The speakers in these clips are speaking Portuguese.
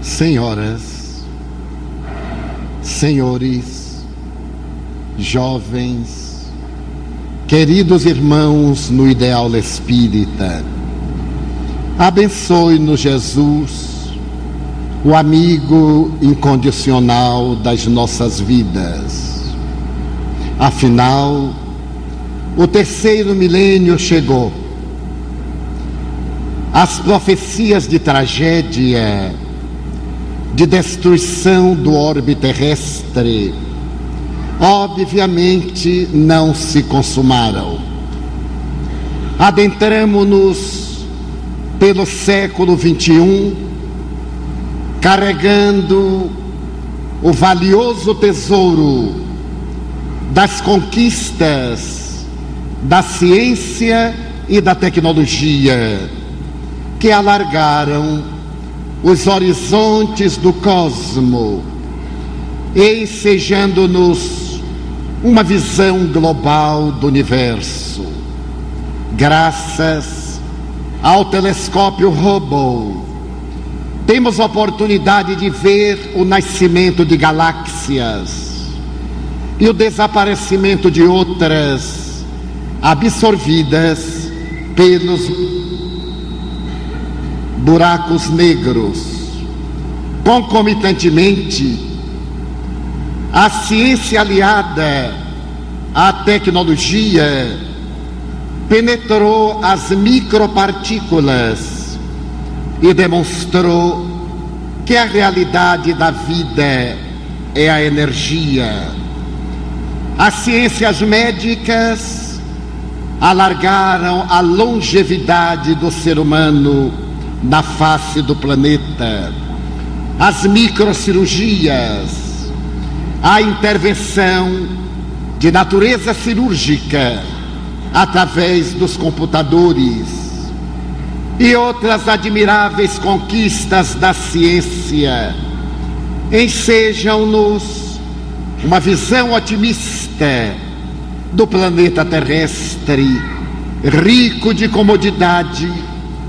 Senhoras, senhores, jovens, queridos irmãos no ideal espírita, abençoe-nos Jesus, o amigo incondicional das nossas vidas. Afinal, o terceiro milênio chegou. As profecias de tragédia de destruição do orbe terrestre, obviamente não se consumaram. Adentramos-nos pelo século 21, carregando o valioso tesouro das conquistas da ciência e da tecnologia que alargaram os horizontes do cosmo, ensejando-nos uma visão global do universo. Graças ao telescópio Hubble, temos a oportunidade de ver o nascimento de galáxias e o desaparecimento de outras absorvidas pelos buracos negros. Concomitantemente, a ciência aliada à tecnologia penetrou as micropartículas e demonstrou que a realidade da vida é a energia. As ciências médicas alargaram a longevidade do ser humano na face do planeta, as microcirurgias, a intervenção de natureza cirúrgica através dos computadores e outras admiráveis conquistas da ciência ensejam-nos uma visão otimista do planeta terrestre, rico de comodidade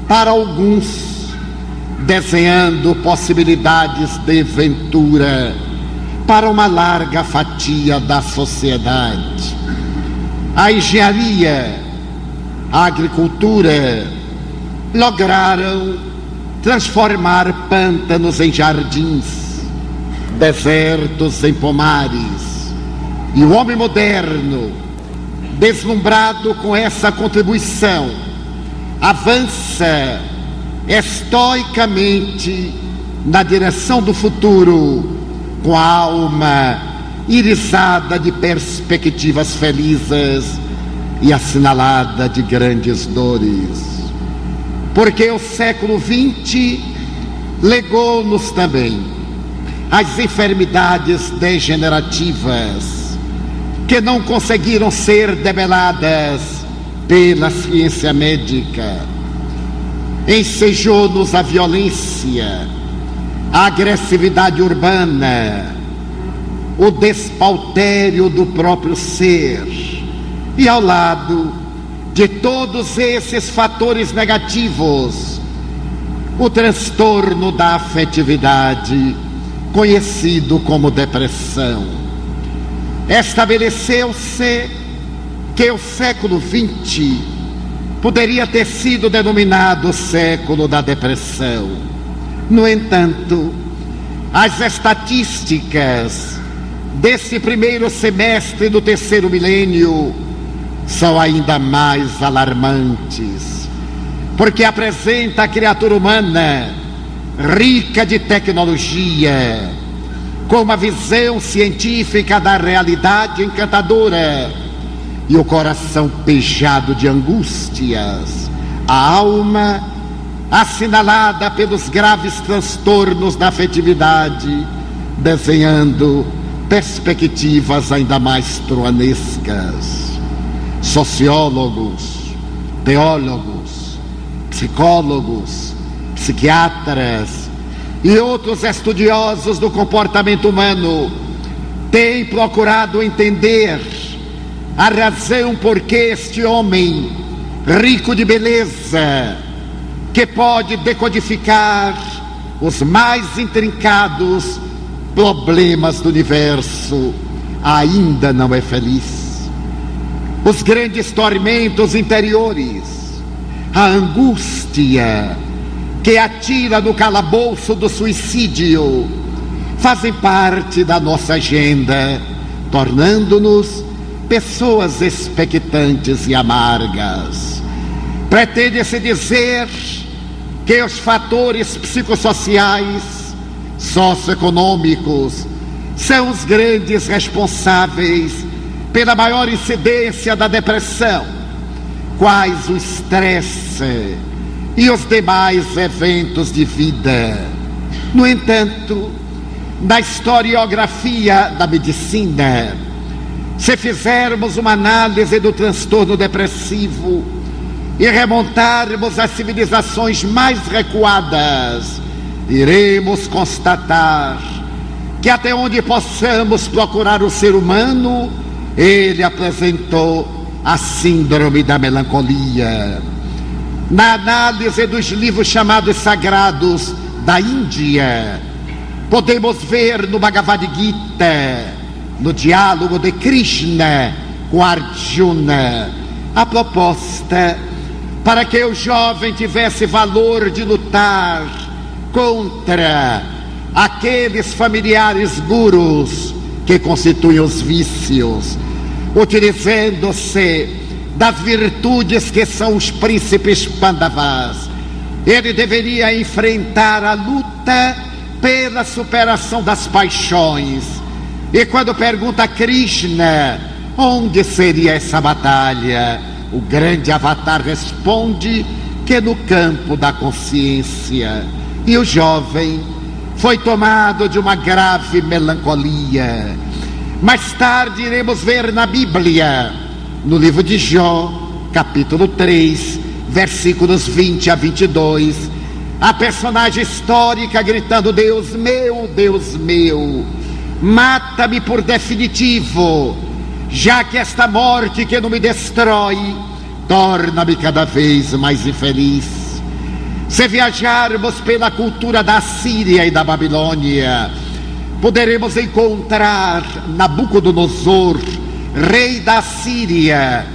para alguns, desenhando possibilidades de ventura para uma larga fatia da sociedade. A engenharia, a agricultura lograram transformar pântanos em jardins, desertos em pomares. E o homem moderno, deslumbrado com essa contribuição, avança estoicamente na direção do futuro, com a alma irisada de perspectivas felizes e assinalada de grandes dores. Porque o século XX legou-nos também as enfermidades degenerativas que não conseguiram ser debeladas pela ciência médica. Ensejou-nos a violência, a agressividade urbana, o despautério do próprio ser. E ao lado de todos esses fatores negativos, o transtorno da afetividade, conhecido como depressão. Estabeleceu-se que o século XX poderia ter sido denominado século da depressão. No entanto, as estatísticas desse primeiro semestre do terceiro milênio são ainda mais alarmantes, porque apresenta a criatura humana rica de tecnologia, com uma visão científica da realidade encantadora e o coração pejado de angústias, a alma assinalada pelos graves transtornos da afetividade, desenhando perspectivas ainda mais truanescas. Sociólogos, teólogos, psicólogos, psiquiatras e outros estudiosos do comportamento humano têm procurado entender a razão por que este homem, rico de beleza, que pode decodificar os mais intrincados problemas do universo, ainda não é feliz. Os grandes tormentos interiores, a angústia que atira no calabouço do suicídio, fazem parte da nossa agenda, tornando-nos pessoas expectantes e amargas. Pretende-se dizer que os fatores psicossociais, socioeconômicos, são os grandes responsáveis pela maior incidência da depressão, quais o estresse e os demais eventos de vida. No entanto, na historiografia da medicina, se fizermos uma análise do transtorno depressivo, e remontarmos as civilizações mais recuadas, iremos constatar que até onde possamos procurar o ser humano, ele apresentou a síndrome da melancolia. Na análise dos livros chamados sagrados da Índia, podemos ver no Bhagavad Gita, no diálogo de Krishna com Arjuna, a proposta para que o jovem tivesse valor de lutar contra aqueles familiares gurus que constituem os vícios, utilizando-se das virtudes que são os príncipes Pandavas. Ele deveria enfrentar a luta pela superação das paixões. E quando pergunta a Krishna onde seria essa batalha, o grande avatar responde que no campo da consciência. E o jovem foi tomado de uma grave melancolia. Mais tarde iremos ver na Bíblia, no livro de Jó, capítulo 3, versículos 20 a 22, a personagem histórica gritando: Deus meu, Deus meu, mata-me por definitivo já que esta morte que não me destrói torna-me cada vez mais infeliz. Se viajarmos pela cultura da Síria e da Babilônia, poderemos encontrar Nabucodonosor, rei da Síria,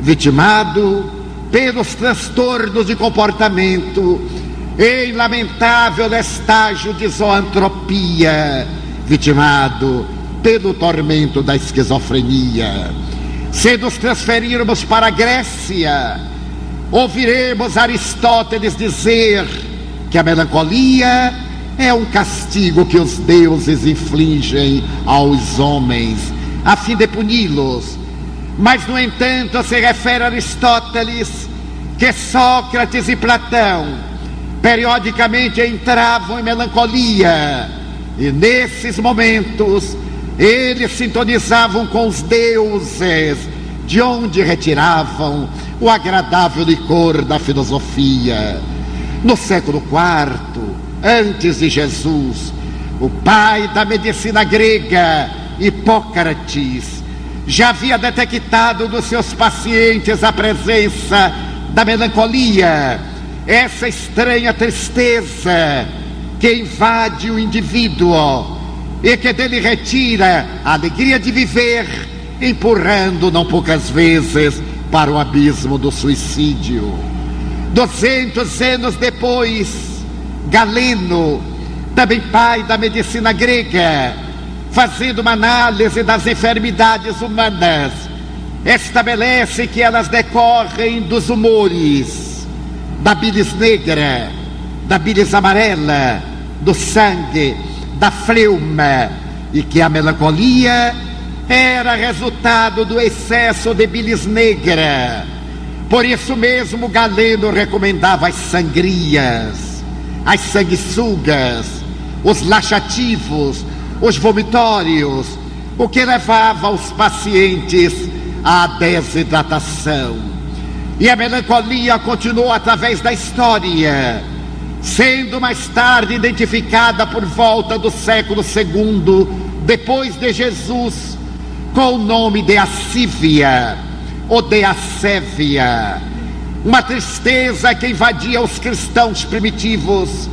vitimado pelos transtornos de comportamento em lamentável estágio de zoantropia, vitimado pelo tormento da esquizofrenia. Se nos transferirmos para a Grécia, ouviremos Aristóteles dizer que a melancolia é um castigo que os deuses infligem aos homens, a fim de puni-los. Mas, no entanto, se refere a Aristóteles que Sócrates e Platão periodicamente entravam em melancolia, e nesses momentos eles sintonizavam com os deuses, de onde retiravam o agradável licor da filosofia. No século IV, antes de Jesus, o pai da medicina grega, Hipócrates, já havia detectado nos seus pacientes a presença da melancolia, essa estranha tristeza que invade o indivíduo e que dele retira a alegria de viver, empurrando não poucas vezes para o abismo do suicídio. Duzentos anos depois, Galeno, também pai da medicina grega, fazendo uma análise das enfermidades humanas, estabelece que elas decorrem dos humores, da bilis negra, da bilis amarela, do sangue da fleuma e que a melancolia era resultado do excesso de bilis negra. Por isso mesmo Galeno recomendava as sangrias, as sanguessugas, os laxativos, os vomitórios, o que levava os pacientes à desidratação. E a melancolia continuou através da história sendo mais tarde identificada por volta do século II depois de Jesus com o nome de Assívia ou de Assévia, uma tristeza que invadia os cristãos primitivos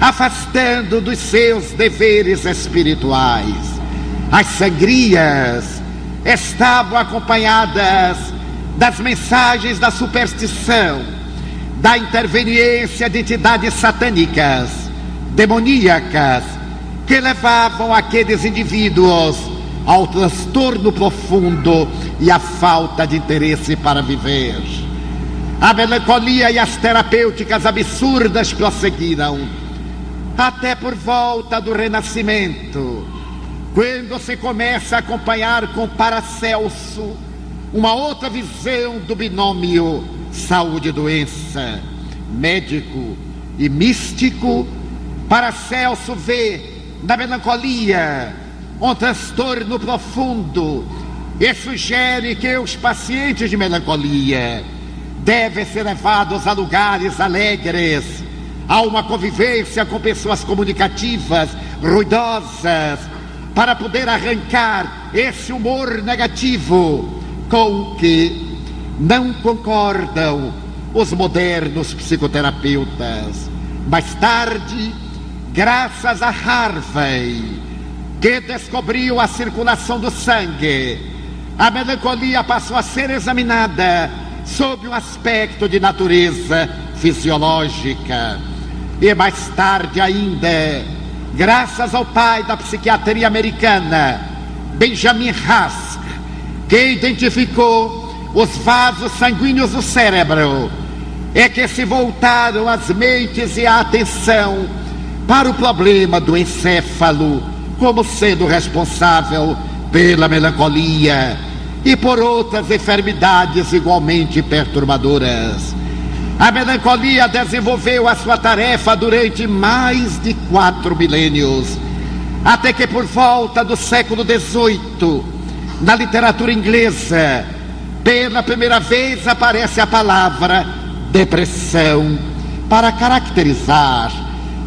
afastando dos seus deveres espirituais. As sangrias estavam acompanhadas das mensagens da superstição, da interveniência de entidades satânicas, demoníacas, que levavam aqueles indivíduos ao transtorno profundo e à falta de interesse para viver. A melancolia e as terapêuticas absurdas prosseguiram até por volta do Renascimento, quando se começa a acompanhar com Paracelso uma outra visão do binômio saúde e doença, médico e místico, Paracelso vê na melancolia um transtorno profundo e sugere que os pacientes de melancolia devem ser levados a lugares alegres, a uma convivência com pessoas comunicativas, ruidosas, para poder arrancar esse humor negativo com que não concordam os modernos psicoterapeutas. Mais tarde, graças a Harvey, que descobriu a circulação do sangue, a melancolia passou a ser examinada sob um aspecto de natureza fisiológica. E mais tarde ainda, graças ao pai da psiquiatria americana, Benjamin Haas, que identificou os vasos sanguíneos do cérebro é que se voltaram as mentes e a atenção para o problema do encéfalo como sendo responsável pela melancolia e por outras enfermidades igualmente perturbadoras. A melancolia desenvolveu a sua tarefa durante mais de quatro milênios, até que por volta do século XVIII na literatura inglesa, pela primeira vez aparece a palavra depressão para caracterizar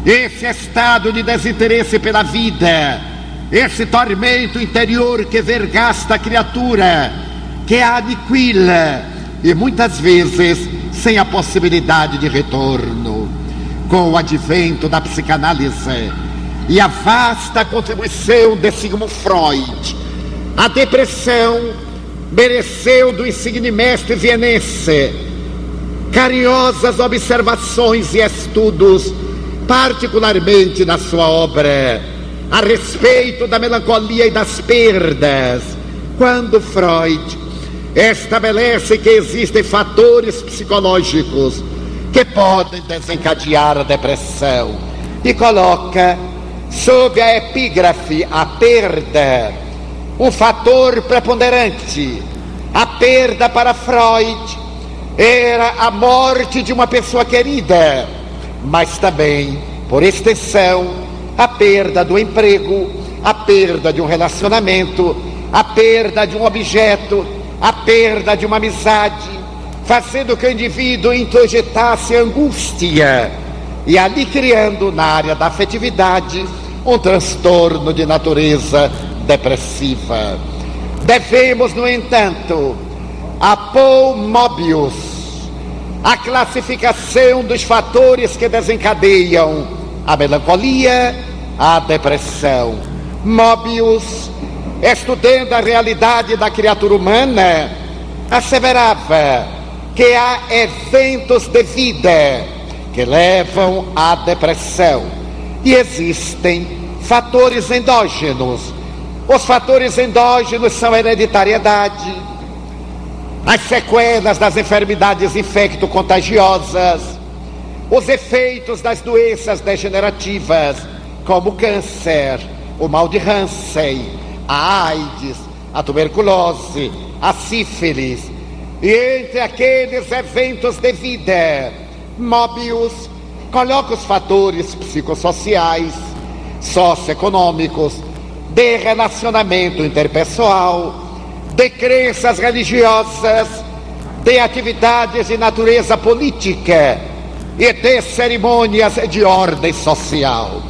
esse estado de desinteresse pela vida, esse tormento interior que vergasta a criatura, que a aniquila e muitas vezes sem a possibilidade de retorno. Com o advento da psicanálise e a vasta contribuição de Sigmund Freud, a depressão mereceu do insigne mestre vienense carinhosas observações e estudos, particularmente na sua obra a respeito da melancolia e das perdas, quando Freud estabelece que existem fatores psicológicos que podem desencadear a depressão e coloca sob a epígrafe a perda um fator preponderante. A perda para Freud era a morte de uma pessoa querida, mas também, por extensão, a perda do emprego, a perda de um relacionamento, a perda de um objeto, a perda de uma amizade, fazendo que o indivíduo introjetasse angústia e ali criando na área da afetividade um transtorno de natureza depressiva. Devemos, no entanto, a Paul Mobius a classificação dos fatores que desencadeiam a melancolia, a depressão. Mobius, estudando a realidade da criatura humana, asseverava que há eventos de vida que levam à depressão e existem fatores endógenos os fatores endógenos são hereditariedade, as sequelas das enfermidades infecto-contagiosas, os efeitos das doenças degenerativas, como o câncer, o mal de Hansen, a AIDS, a tuberculose, a sífilis, e entre aqueles eventos de vida, Mobius coloca os fatores psicossociais, socioeconômicos, de relacionamento interpessoal, de crenças religiosas, de atividades de natureza política e de cerimônias de ordem social.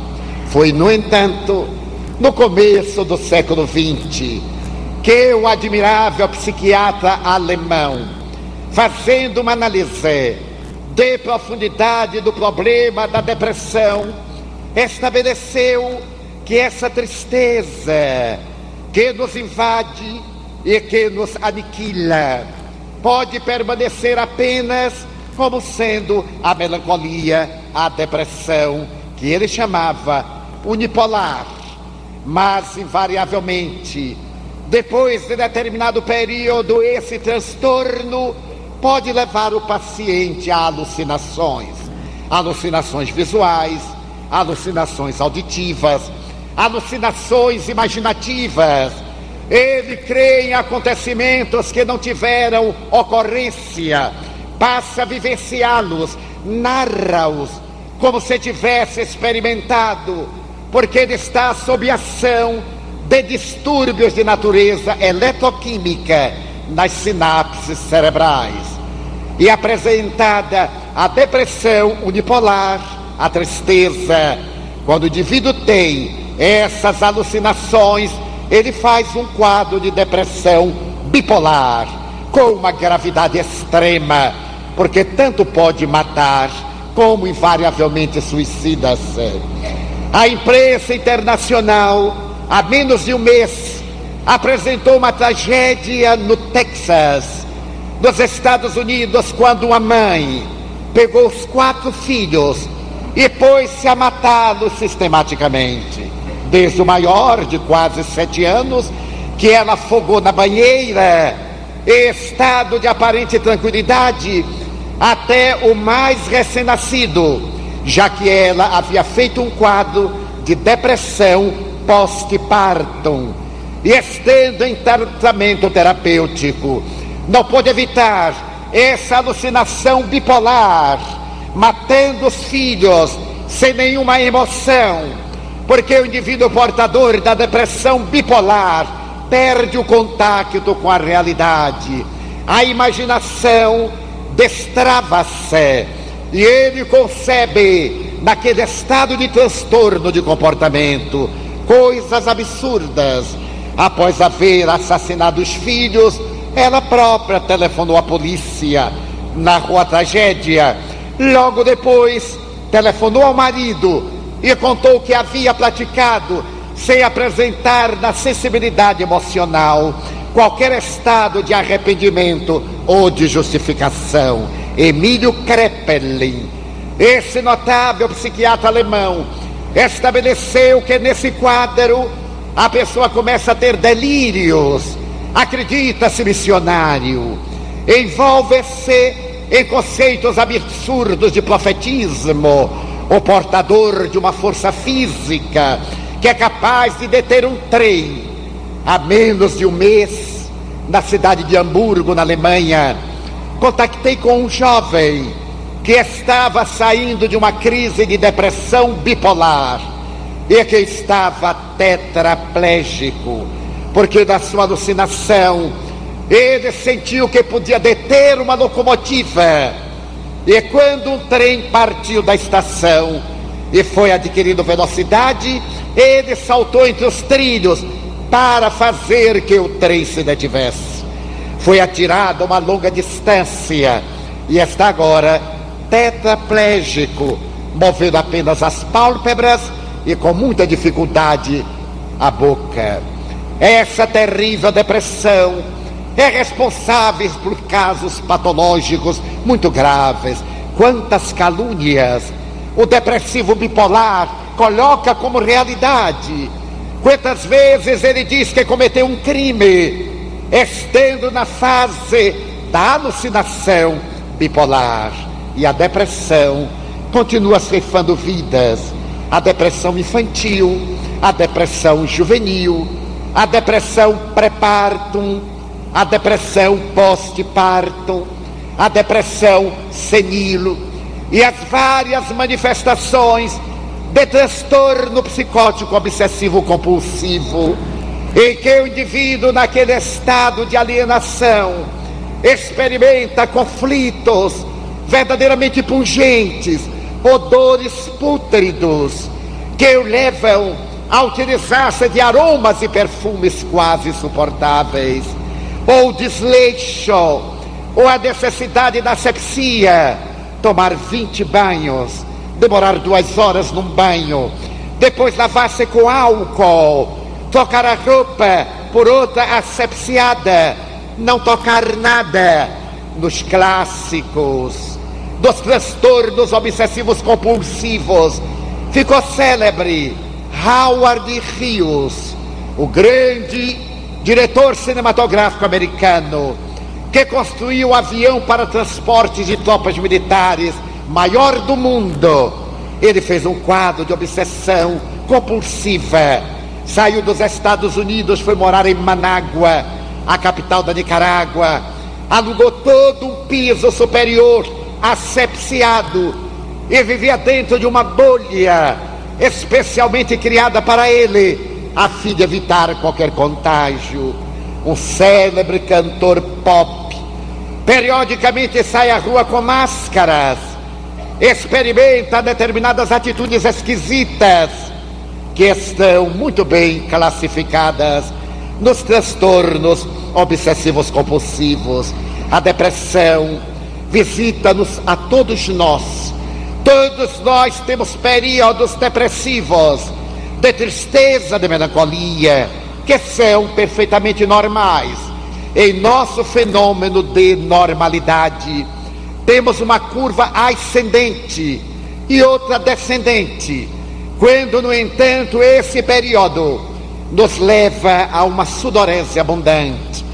Foi, no entanto, no começo do século XX, que o admirável psiquiatra alemão, fazendo uma análise de profundidade do problema da depressão, estabeleceu que essa tristeza que nos invade e que nos aniquila pode permanecer apenas como sendo a melancolia, a depressão, que ele chamava unipolar, mas invariavelmente, depois de determinado período, esse transtorno pode levar o paciente a alucinações, alucinações visuais, alucinações auditivas, alucinações imaginativas. Ele crê em acontecimentos que não tiveram ocorrência, passa a vivenciá-los, narra-os como se tivesse experimentado, porque ele está sob ação de distúrbios de natureza eletroquímica nas sinapses cerebrais. E apresentada a depressão unipolar, a tristeza, quando o indivíduo tem essas alucinações, ele faz um quadro de depressão bipolar, com uma gravidade extrema, porque tanto pode matar como invariavelmente suicida-se. A imprensa internacional, há menos de um mês, apresentou uma tragédia no Texas, nos Estados Unidos, quando uma mãe pegou os quatro filhos e pôs-se a matá-los sistematicamente. Desde o maior, de quase sete anos, que ela afogou na banheira, estado de aparente tranquilidade, até o mais recém-nascido, já que ela havia feito um quadro de depressão pós-partum e estando em tratamento terapêutico. Não pôde evitar essa alucinação bipolar, matando os filhos sem nenhuma emoção, porque o indivíduo portador da depressão bipolar perde o contato com a realidade. A imaginação destrava-se e ele concebe, naquele estado de transtorno de comportamento, coisas absurdas. Após haver assassinado os filhos, ela própria telefonou à polícia, narrou a tragédia. Logo depois, telefonou ao marido e contou que havia praticado sem apresentar na sensibilidade emocional qualquer estado de arrependimento ou de justificação. Emílio Kreppelin, esse notável psiquiatra alemão, estabeleceu que nesse quadro a pessoa começa a ter delírios, acredita-se missionário, envolve-se em conceitos absurdos de profetismo, o portador de uma força física que é capaz de deter um trem há menos de um mês, na cidade de Hamburgo, na Alemanha, contactei com um jovem que estava saindo de uma crise de depressão bipolar e que estava tetraplégico, porque da sua alucinação ele sentiu que podia deter uma locomotiva. E quando um trem partiu da estação e foi adquirindo velocidade, ele saltou entre os trilhos para fazer que o trem se detivesse. Foi atirado uma longa distância e está agora tetraplégico, movendo apenas as pálpebras e com muita dificuldade a boca. Essa terrível depressão é responsável por casos patológicos muito graves. Quantas calúnias o depressivo bipolar coloca como realidade Quantas vezes ele diz que cometeu um crime, estando na fase da alucinação bipolar. E a depressão continua ceifando vidas. A depressão infantil, a depressão juvenil, a depressão pré-partum, a depressão pós-partum, a depressão senil e as várias manifestações de transtorno psicótico obsessivo compulsivo, em que o indivíduo, naquele estado de alienação, experimenta conflitos verdadeiramente pungentes, odores pútridos, que o levam a utilizar-se de aromas e perfumes quase insuportáveis, ou desleixo, ou a necessidade da asepsia, tomar 20 banhos demorar duas horas num banho, depois lavar-se com álcool, trocar a roupa por outra asepsiada, não tocar nada nos clássicos dos transtornos obsessivos compulsivos. Ficou célebre Howard Hughes, o grande diretor cinematográfico americano, que construiu o avião para transporte de tropas militares maior do mundo. Ele fez um quadro de obsessão compulsiva. Saiu dos Estados Unidos, foi morar em Manágua, a capital da Nicarágua. Alugou todo um piso superior, asepsiado, e vivia dentro de uma bolha especialmente criada para ele, a fim de evitar qualquer contágio. Um célebre cantor pop. Periodicamente sai à rua com máscaras, experimenta determinadas atitudes esquisitas que estão muito bem classificadas nos transtornos obsessivos compulsivos, a depressão visita-nos a todos nós. Todos nós temos períodos depressivos, de tristeza, de melancolia, que são perfeitamente normais. Em nosso fenômeno de normalidade, temos uma curva ascendente e outra descendente. Quando, no entanto, esse período nos leva a uma sudorese abundante,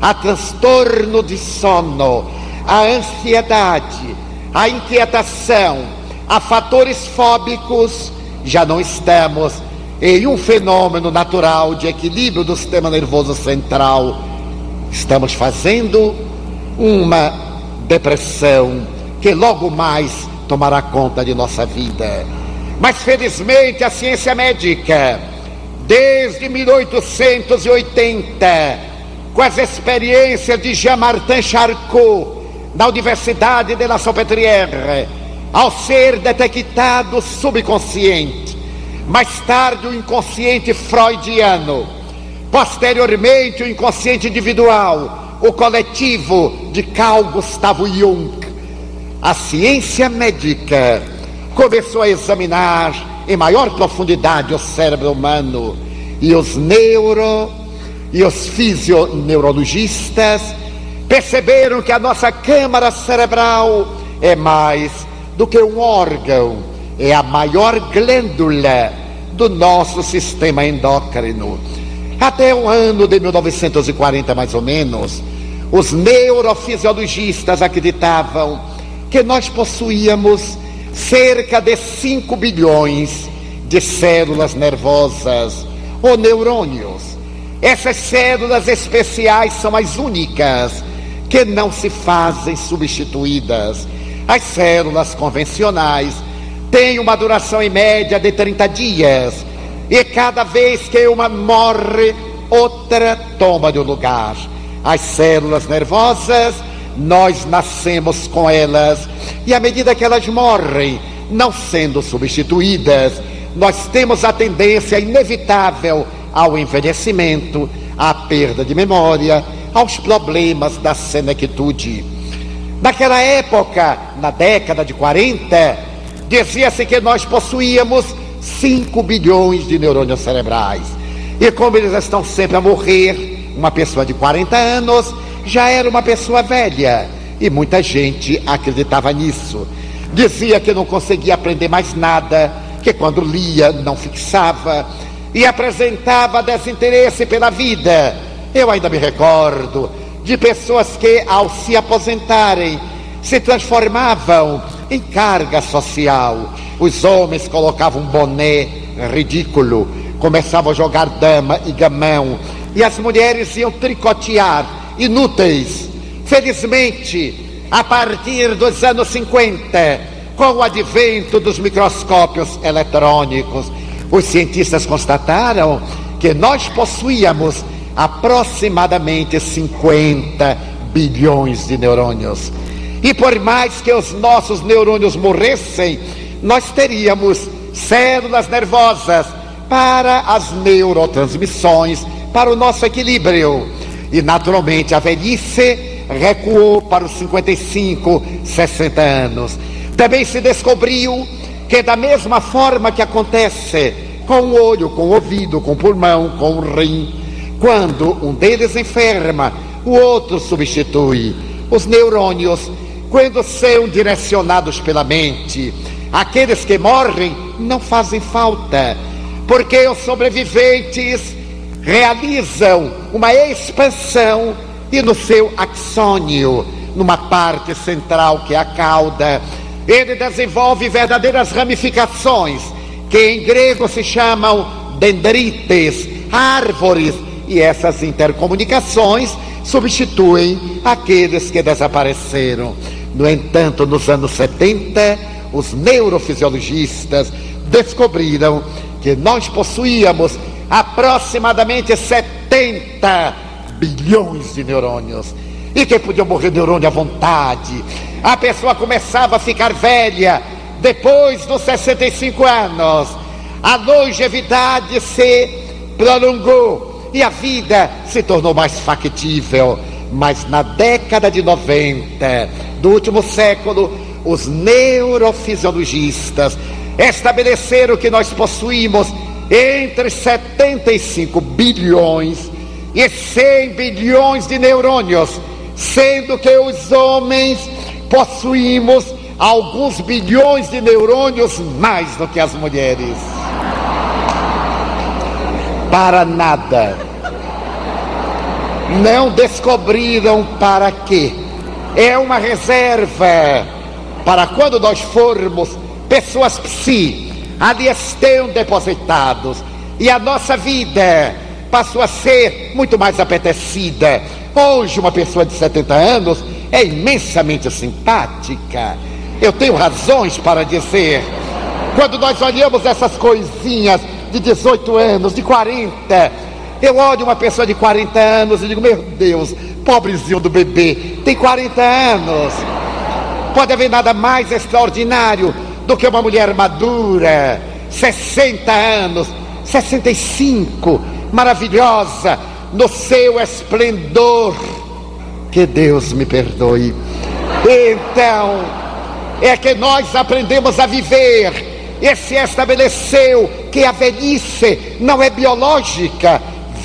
a transtorno de sono, a ansiedade, a inquietação, a fatores fóbicos, já não estamos em um fenômeno natural de equilíbrio do sistema nervoso central. Estamos fazendo uma depressão que logo mais tomará conta de nossa vida. Mas felizmente a ciência médica, desde 1880, com as experiências de Jean-Martin Charcot, na Universidade de La Salpêtrière, ao ser detectado subconsciente, mais tarde o inconsciente freudiano, posteriormente o inconsciente individual, o coletivo de Carl Gustavo Jung. A ciência médica começou a examinar em maior profundidade o cérebro humano e os neuro e os fisioneurologistas perceberam que a nossa câmara cerebral é mais do que um órgão, é a maior glândula do nosso sistema endócrino. Até o ano de 1940, mais ou menos, os neurofisiologistas acreditavam que nós possuíamos cerca de 5 bilhões de células nervosas ou neurônios. Essas células especiais são as únicas que não se fazem substituídas as células convencionais têm uma duração em média de 30 dias. E cada vez que uma morre, outra toma de lugar. As células nervosas, nós nascemos com elas. E à medida que elas morrem, não sendo substituídas, nós temos a tendência inevitável ao envelhecimento, à perda de memória, aos problemas da senectude. Naquela época, na década de 40, dizia-se que nós possuíamos 5 bilhões de neurônios cerebrais. E como eles estão sempre a morrer, uma pessoa de 40 anos já era uma pessoa velha. E muita gente acreditava nisso. Dizia que não conseguia aprender mais nada, que quando lia não fixava e apresentava desinteresse pela vida. Eu ainda me recordo de pessoas que, ao se aposentarem, se transformavam em carga social. Os homens colocavam um boné ridículo, começavam a jogar dama e gamão, e as mulheres iam tricotear, inúteis. Felizmente, a partir dos anos 50, com o advento dos microscópios eletrônicos, os cientistas constataram que nós possuíamos aproximadamente 50 bilhões de neurônios. E por mais que os nossos neurônios morressem, nós teríamos células nervosas para as neurotransmissões, para o nosso equilíbrio. E naturalmente a velhice recuou para os 55, 60 anos. Também se descobriu que, da mesma forma que acontece com o olho, com o ouvido, com o pulmão, com o rim. Quando um deles enferma, o outro substitui. Os neurônios, quando são direcionados pela mente, aqueles que morrem não fazem falta, porque os sobreviventes realizam uma expansão e no seu axônio, numa parte central que é a cauda, ele desenvolve verdadeiras ramificações, que em grego se chamam dendrites, árvores, e essas intercomunicações substituem aqueles que desapareceram. No entanto, nos anos 70, os neurofisiologistas descobriram que nós possuíamos aproximadamente 70 bilhões de neurônios e que podia morrer neurônio à vontade. A pessoa começava a ficar velha depois dos 65 anos. A longevidade se prolongou e a vida se tornou mais factível. Mas na década de 90 do último século, os neurofisiologistas estabeleceram que nós possuímos entre 75 bilhões e 100 bilhões de neurônios, sendo que os homens possuímos alguns bilhões de neurônios mais do que as mulheres. Para nada. Não descobriram para quê. É uma reserva para quando nós formos pessoas psi, ali estão depositados. E a nossa vida passou a ser muito mais apetecida. Hoje, uma pessoa de 70 anos é imensamente simpática. Eu tenho razões para dizer. Quando nós olhamos essas coisinhas de 18 anos, de 40, eu olho uma pessoa de 40 anos e digo: Meu Deus, pobrezinho do bebê, tem 40 anos. Pode haver nada mais extraordinário do que uma mulher madura, 60 anos, 65 maravilhosa, no seu esplendor. Que Deus me perdoe. Então, é que nós aprendemos a viver e se estabeleceu que a velhice não é biológica,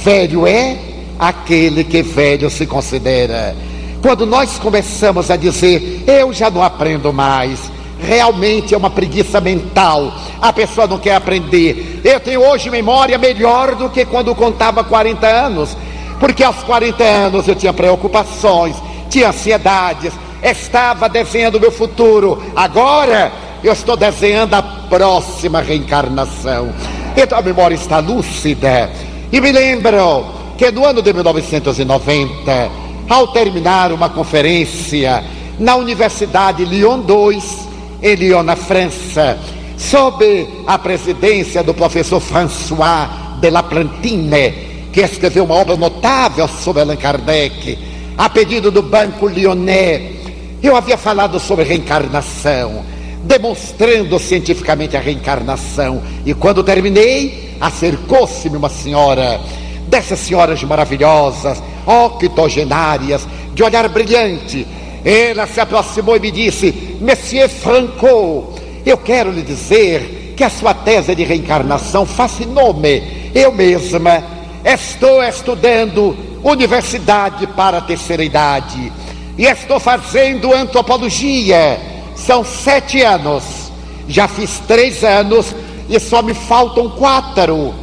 velho é aquele que velho se considera. Quando nós começamos a dizer, eu já não aprendo mais, realmente é uma preguiça mental. A pessoa não quer aprender. Eu tenho hoje memória melhor do que quando contava 40 anos, porque aos 40 anos eu tinha preocupações, tinha ansiedades, estava desenhando o meu futuro. Agora eu estou desenhando a próxima reencarnação. Então a memória está lúcida. E me lembro que no ano de 1990, ao terminar uma conferência na Universidade Lyon 2, em Lyon, na França, sob a presidência do professor François de La Plantine, que escreveu uma obra notável sobre Allan Kardec, a pedido do Banco Lyonnais. Eu havia falado sobre reencarnação, demonstrando cientificamente a reencarnação, e quando terminei, acercou-se-me uma senhora, dessas senhoras maravilhosas, octogenárias, de olhar brilhante, ela se aproximou e me disse: Monsieur Franco, eu quero lhe dizer que a sua tese de reencarnação fascinou-me. Eu mesma estou estudando universidade para a terceira idade e estou fazendo antropologia. São sete anos. Já fiz três anos e só me faltam quatro.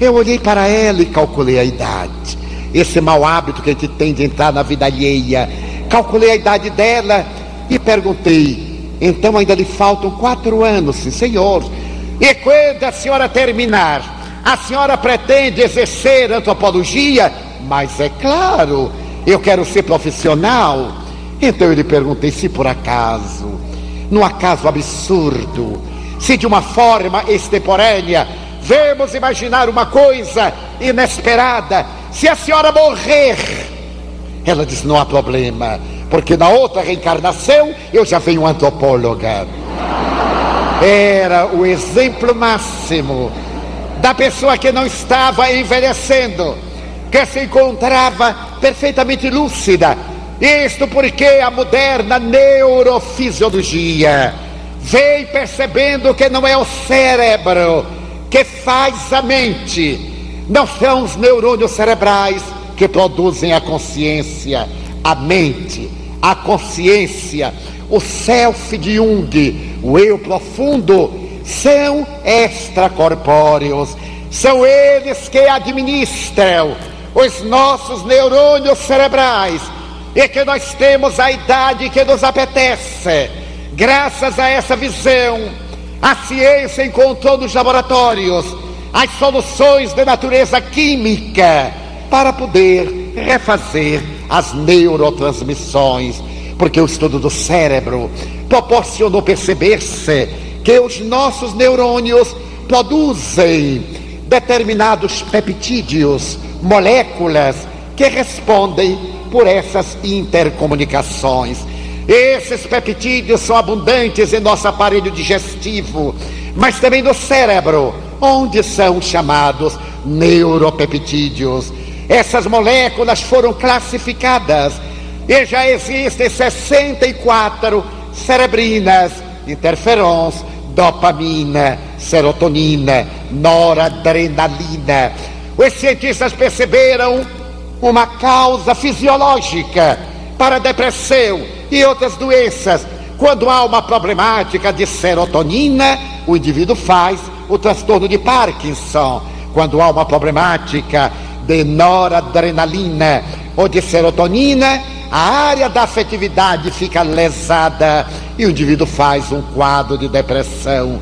Eu olhei para ela e calculei a idade. Esse mau hábito que a gente tem de entrar na vida alheia calculei a idade dela e perguntei: então ainda lhe faltam quatro anos, sim, senhor. E quando a senhora terminar, a senhora pretende exercer antropologia? Mas é claro, eu quero ser profissional. Então eu lhe perguntei se por acaso, num acaso absurdo, se de uma forma extemporânea, vamos imaginar uma coisa inesperada, se a senhora morrer ela disse: não há problema, porque na outra reencarnação eu já venho antropóloga. Era o exemplo máximo da pessoa que não estava envelhecendo, que se encontrava perfeitamente lúcida. Isto porque a moderna neurofisiologia vem percebendo que não é o cérebro que faz a mente. Não são os neurônios cerebrais que produzem a consciência, a mente, a consciência, o self de Jung, o eu profundo, são extracorpóreos. São eles que administram os nossos neurônios cerebrais e que nós temos a idade que nos apetece. Graças a essa visão, a ciência encontrou nos laboratórios as soluções de natureza química para poder refazer as neurotransmissões, porque o estudo do cérebro proporcionou perceber-se que os nossos neurônios produzem determinados peptídeos, moléculas que respondem por essas intercomunicações. Esses peptídeos são abundantes em nosso aparelho digestivo, mas também no cérebro, onde são chamados neuropeptídeos. Essas moléculas foram classificadas e já existem 64 cerebrinas, interferons, dopamina, serotonina, noradrenalina. Os cientistas perceberam uma causa fisiológica para depressão e outras doenças. Quando há uma problemática de serotonina, o indivíduo faz o transtorno de Parkinson. Quando há uma problemática de noradrenalina ou de serotonina, a área da afetividade fica lesada e o indivíduo faz um quadro de depressão.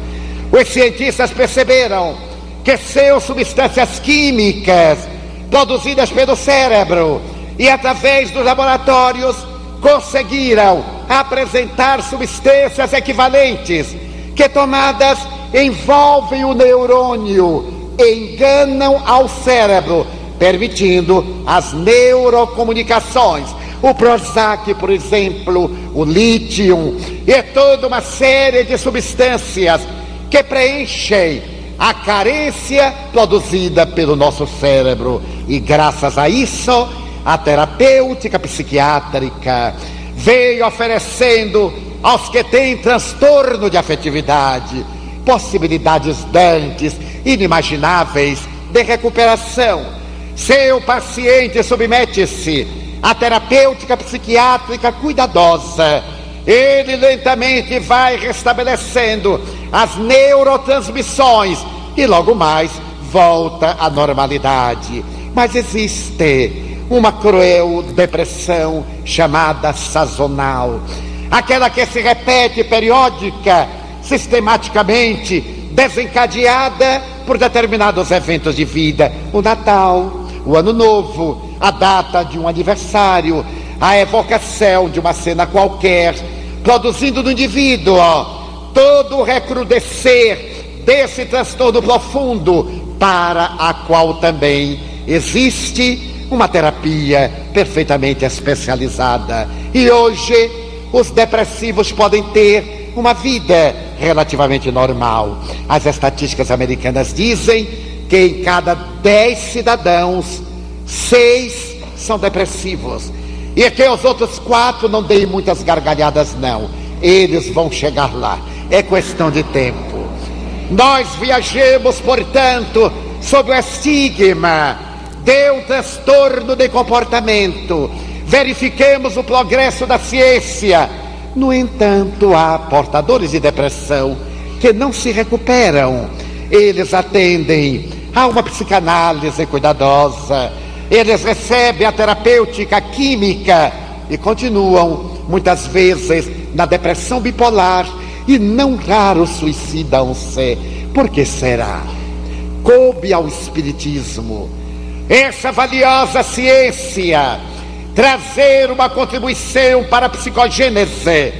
Os cientistas perceberam que são substâncias químicas produzidas pelo cérebro e através dos laboratórios conseguiram apresentar substâncias equivalentes que tomadas envolvem o neurônio, enganam ao cérebro, permitindo as neurocomunicações. O Prozac, por exemplo, o lítio e toda uma série de substâncias que preenchem a carência produzida pelo nosso cérebro. E graças a isso, a terapêutica psiquiátrica veio oferecendo aos que têm transtorno de afetividade possibilidades dantes, inimagináveis de recuperação. Seu paciente submete-se à terapêutica psiquiátrica cuidadosa. Ele lentamente vai restabelecendo as neurotransmissões e logo mais volta à normalidade. Mas existe uma cruel depressão chamada sazonal, aquela que se repete periódica, sistematicamente, desencadeada por determinados eventos de vida, o Natal, o Ano Novo, a data de um aniversário, a evocação de uma cena qualquer, produzindo no indivíduo ó, todo o recrudescer desse transtorno profundo, para a qual também existe uma terapia perfeitamente especializada. E hoje os depressivos podem ter uma vida relativamente normal. As estatísticas americanas dizem que em cada dez cidadãos, seis são depressivos. E que os outros quatro não deem muitas gargalhadas, não. Eles vão chegar lá. É questão de tempo. Nós viajemos, portanto, sob o estigma de um transtorno de comportamento. Verifiquemos o progresso da ciência. No entanto, há portadores de depressão que não se recuperam. Eles atendem a uma psicanálise cuidadosa, eles recebem a terapêutica química e continuam, muitas vezes, na depressão bipolar e não raro suicidam-se. Por que será? Coube ao Espiritismo essa valiosa ciência trazer uma contribuição para a psicogênese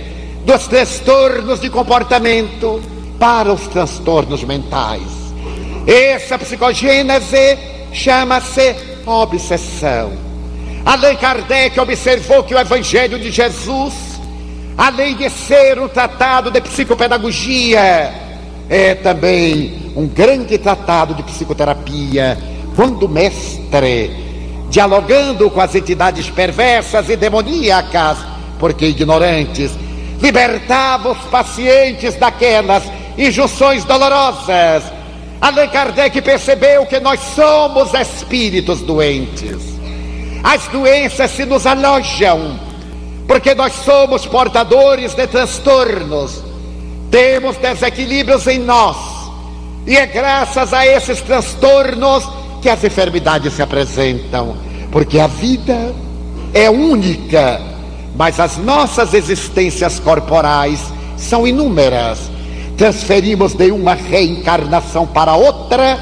dos transtornos de comportamento para os transtornos mentais. Essa psicogênese chama-se obsessão. Além Kardec observou que o Evangelho de Jesus, além de ser um tratado de psicopedagogia, é também um grande tratado de psicoterapia quando o mestre, dialogando com as entidades perversas e demoníacas, porque ignorantes, libertava os pacientes daquelas injunções dolorosas, Allan Kardec percebeu que nós somos espíritos doentes. As doenças se nos alojam, porque nós somos portadores de transtornos, temos desequilíbrios em nós, e é graças a esses transtornos que as enfermidades se apresentam, porque a vida é única, mas as nossas existências corporais são inúmeras. Transferimos de uma reencarnação para outra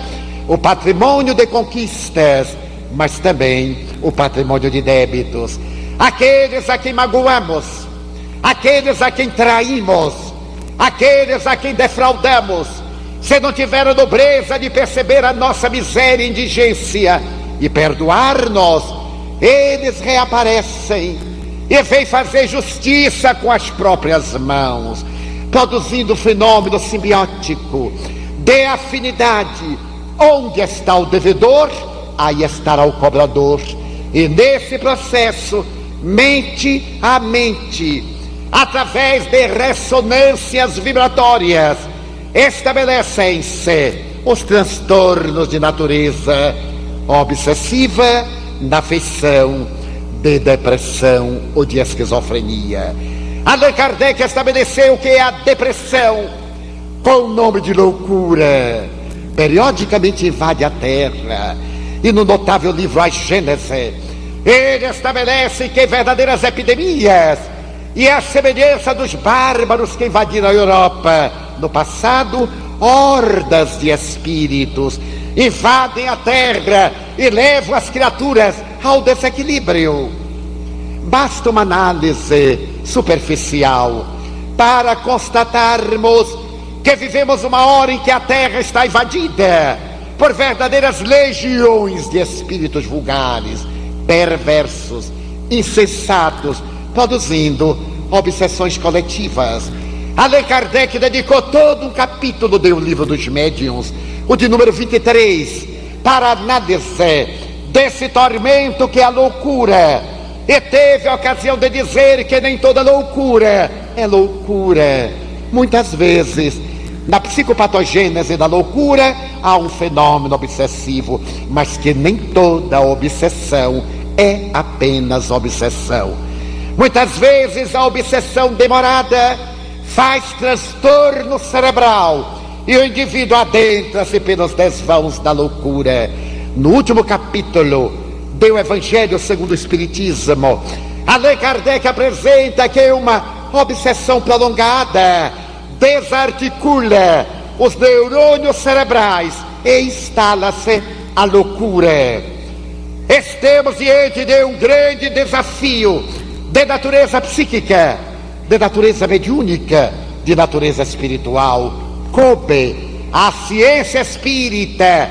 o patrimônio de conquistas, mas também o patrimônio de débitos. Aqueles a quem magoamos, aqueles a quem traímos, aqueles a quem defraudamos, se não tiveram nobreza de perceber a nossa miséria e indigência e perdoar-nos, eles reaparecem e vêm fazer justiça com as próprias mãos, produzindo o fenômeno simbiótico de afinidade. Onde está o devedor, aí estará o cobrador. E nesse processo, mente a mente, através de ressonâncias vibratórias, estabelecem-se os transtornos de natureza obsessiva, na afeição de depressão ou de esquizofrenia. Allan Kardec estabeleceu que a depressão, com o nome de loucura, periodicamente invade a Terra. E no notável livro A Gênese, ele estabelece que verdadeiras epidemias e a semelhança dos bárbaros que invadiram a Europa no passado, hordas de espíritos invadem a terra e levam as criaturas ao desequilíbrio. Basta uma análise superficial para constatarmos que vivemos uma hora em que a terra está invadida por verdadeiras legiões de espíritos vulgares, perversos, insensatos, produzindo obsessões coletivas. Allan Kardec dedicou todo um capítulo do livro dos médiuns o de número 23, para análise desse tormento que é a loucura. E teve a ocasião de dizer que nem toda loucura é loucura. Muitas vezes, na psicopatogênese da loucura, há um fenômeno obsessivo, mas que nem toda obsessão é apenas obsessão. Muitas vezes a obsessão demorada faz transtorno cerebral e o indivíduo adentra-se pelos desvãos da loucura. No último capítulo do Evangelho segundo o Espiritismo, Allan Kardec apresenta que uma obsessão prolongada desarticula os neurônios cerebrais e instala-se a loucura. Estamos diante de um grande desafio de natureza psíquica, de natureza mediúnica, de natureza espiritual coube à ciência espírita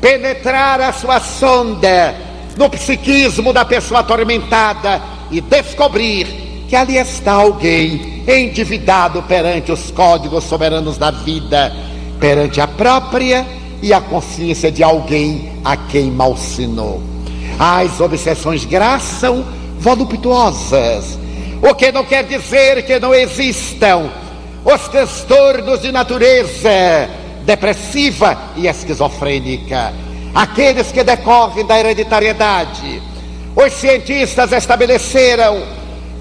penetrar a sua sonda no psiquismo da pessoa atormentada e descobrir que ali está alguém endividado perante os códigos soberanos da vida, perante a própria e a consciência de alguém a quem malsinou. As obsessões graçam voluptuosas, o que não quer dizer que não existam os transtornos de natureza depressiva e esquizofrênica, aqueles que decorrem da hereditariedade. Os cientistas estabeleceram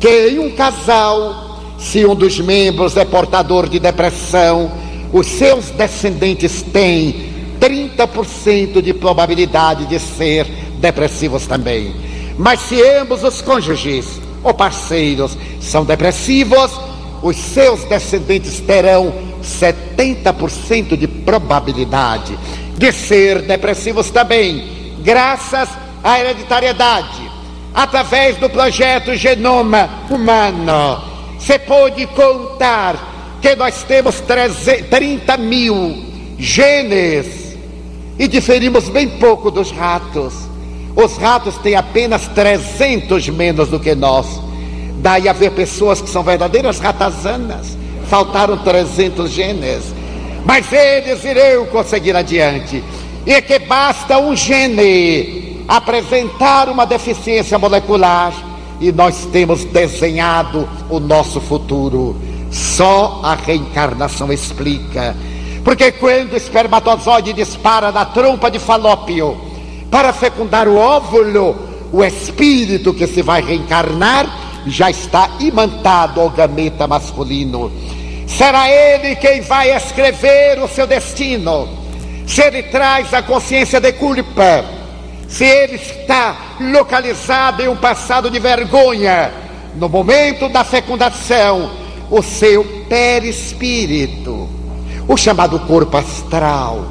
que em um casal, se um dos membros é portador de depressão, os seus descendentes têm 30% de probabilidade de ser depressivos também. Mas se ambos os cônjuges ou parceiros são depressivos, os seus descendentes terão 70% de probabilidade de ser depressivos também, graças à hereditariedade, através do projeto Genoma Humano. Você pode contar que nós temos 30 mil genes e diferimos bem pouco dos ratos. Os ratos têm apenas 300 menos do que nós. Daí haver pessoas que são verdadeiras ratazanas, faltaram 300 genes, mas eles irão conseguir adiante. E que basta um gene apresentar uma deficiência molecular e nós temos desenhado o nosso futuro. Só a reencarnação explica. Porque quando o espermatozoide dispara da trompa de Falópio para fecundar o óvulo, o espírito que se vai reencarnar já está imantado ao gameta masculino. Será ele quem vai escrever o seu destino. Se ele traz a consciência de culpa, se ele está localizado em um passado de vergonha, no momento da fecundação, o seu perispírito o chamado corpo astral.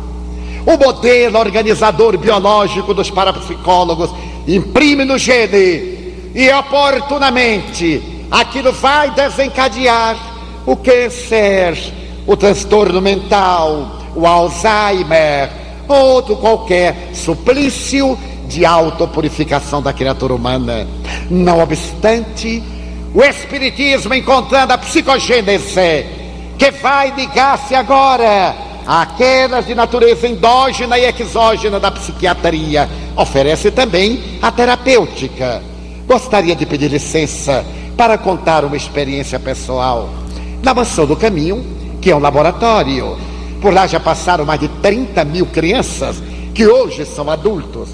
O modelo organizador biológico dos parapsicólogos imprime no gene e oportunamente aquilo vai desencadear o câncer, o transtorno mental, o Alzheimer, outro qualquer suplício de autopurificação da criatura humana. Não obstante, o Espiritismo, encontrando a psicogênese, que vai ligar-se agora àquelas de natureza endógena e exógena da psiquiatria. Oferece também a terapêutica. Gostaria de pedir licença para contar uma experiência pessoal. Na Mansão do Caminho, que é um laboratório, por lá já passaram mais de 30 mil crianças que hoje são adultos.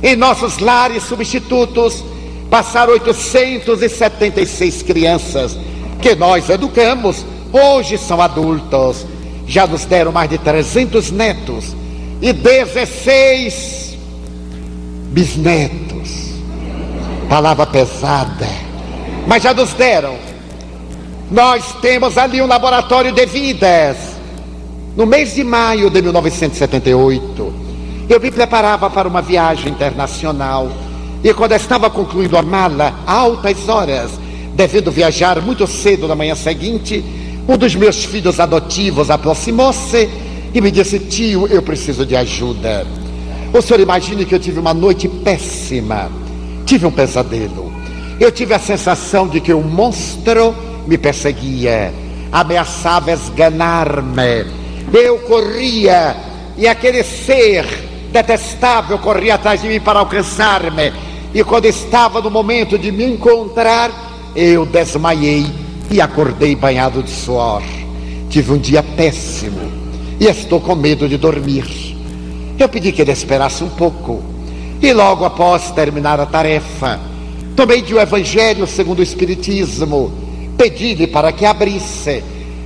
Em nossos lares substitutos, passaram 876 crianças que nós educamos Hoje são adultos, já nos deram mais de 300 netos e 16 bisnetos. Palavra pesada, mas já nos deram. Nós temos ali um laboratório de vidas. No mês de maio de 1978, eu me preparava para uma viagem internacional. E quando estava concluindo a mala, altas horas, devendo viajar muito cedo na manhã seguinte, um dos meus filhos adotivos aproximou-se e me disse: Tio, eu preciso de ajuda. O senhor imagine que eu tive uma noite péssima, tive um pesadelo. Eu tive a sensação de que um monstro me perseguia, ameaçava esganar-me. Eu corria e aquele ser detestável corria atrás de mim para alcançar-me. E quando estava no momento de me encontrar, eu desmaiei e acordei banhado de suor. Tive um dia péssimo e estou com medo de dormir. Eu pedi que ele esperasse um pouco e logo após terminar a tarefa, tomei de o Evangelho segundo o Espiritismo, pedi-lhe para que abrisse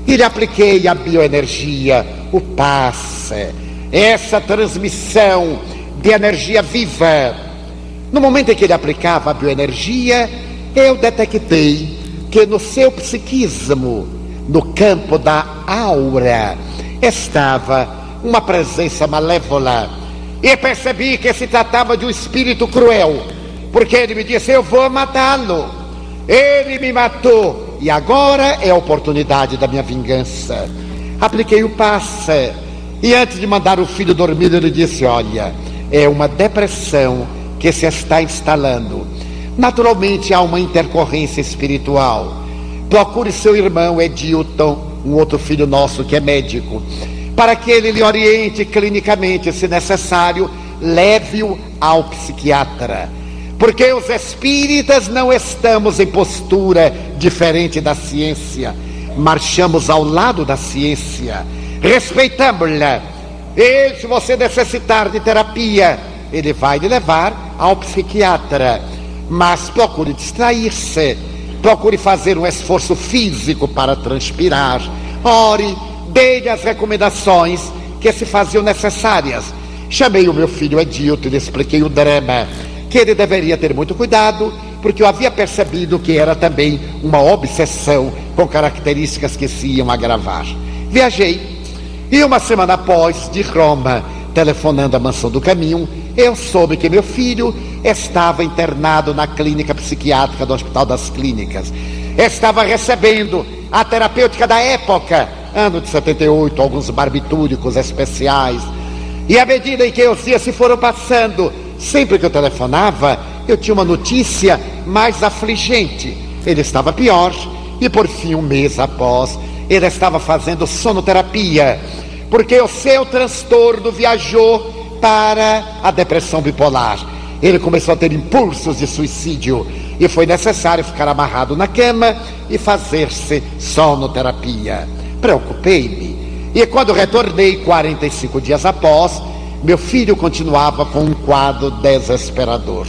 e lhe apliquei a bioenergia, o passe, essa transmissão de energia viva. No momento em que ele aplicava a bioenergia, eu detectei que no seu psiquismo, no campo da aura, estava uma presença malévola. E percebi que se tratava de um espírito cruel, porque ele me disse: Eu vou matá-lo. Ele me matou e agora é a oportunidade da minha vingança. Apliquei o passe e antes de mandar o filho dormir, ele disse: Olha, é uma depressão que se está instalando. Naturalmente há uma intercorrência espiritual. Procure seu irmão Edilton, um outro filho nosso que é médico, para que ele lhe oriente clinicamente, se necessário, leve-o ao psiquiatra. Porque os espíritas não estamos em postura diferente da ciência, marchamos ao lado da ciência, respeitamos-la. E se você necessitar de terapia, ele vai lhe levar ao psiquiatra mas procure distrair-se, procure fazer um esforço físico para transpirar. Ore, dê-lhe as recomendações que se faziam necessárias. Chamei o meu filho Edilton e lhe expliquei o drama, que ele deveria ter muito cuidado, porque eu havia percebido que era também uma obsessão com características que se iam agravar. Viajei e uma semana após, de Roma, telefonando à mansão do caminho, eu soube que meu filho estava internado na clínica psiquiátrica do Hospital das Clínicas. Estava recebendo a terapêutica da época, ano de 78, alguns barbitúricos especiais. E à medida em que os dias se foram passando, sempre que eu telefonava, eu tinha uma notícia mais afligente. Ele estava pior e por fim, um mês após, ele estava fazendo sonoterapia, porque o seu transtorno viajou para a depressão bipolar. Ele começou a ter impulsos de suicídio e foi necessário ficar amarrado na cama e fazer-se sonoterapia. Preocupei-me. E quando retornei, 45 dias após, meu filho continuava com um quadro desesperador.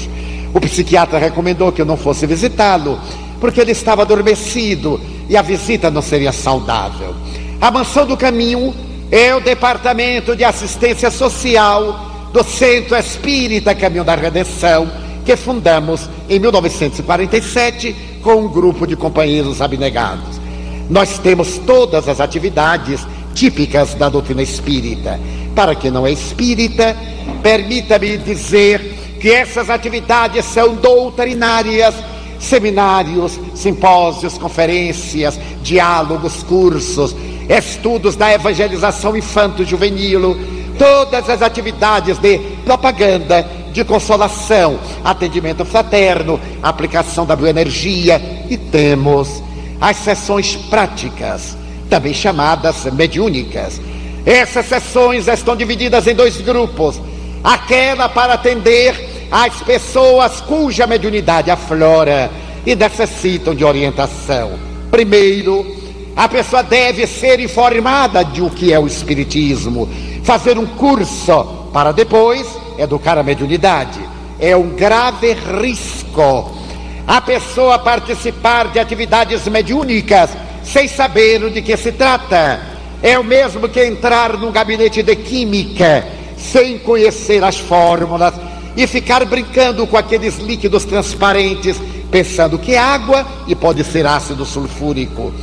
O psiquiatra recomendou que eu não fosse visitá-lo, porque ele estava adormecido e a visita não seria saudável. A Mansão do Caminho é o departamento de assistência social do Centro Espírita Caminho da Redenção, que fundamos em 1947 com um grupo de companheiros abnegados. Nós temos todas as atividades típicas da doutrina espírita. Para quem não é espírita, permita-me dizer que essas atividades são doutrinárias, seminários, simpósios, conferências, diálogos, cursos, estudos da evangelização infanto-juvenil, todas as atividades de propaganda, de consolação, atendimento fraterno, aplicação da bioenergia e temos as sessões práticas, também chamadas mediúnicas. Essas sessões estão divididas em dois grupos: aquela para atender as pessoas cuja mediunidade aflora e necessitam de orientação. Primeiro, a pessoa deve ser informada de o que é o Espiritismo, fazer um curso para depois educar a mediunidade. É um grave risco a pessoa participar de atividades mediúnicas sem saber de que se trata. É o mesmo que entrar num gabinete de química sem conhecer as fórmulas e ficar brincando com aqueles líquidos transparentes, pensando que é água e pode ser ácido sulfúrico.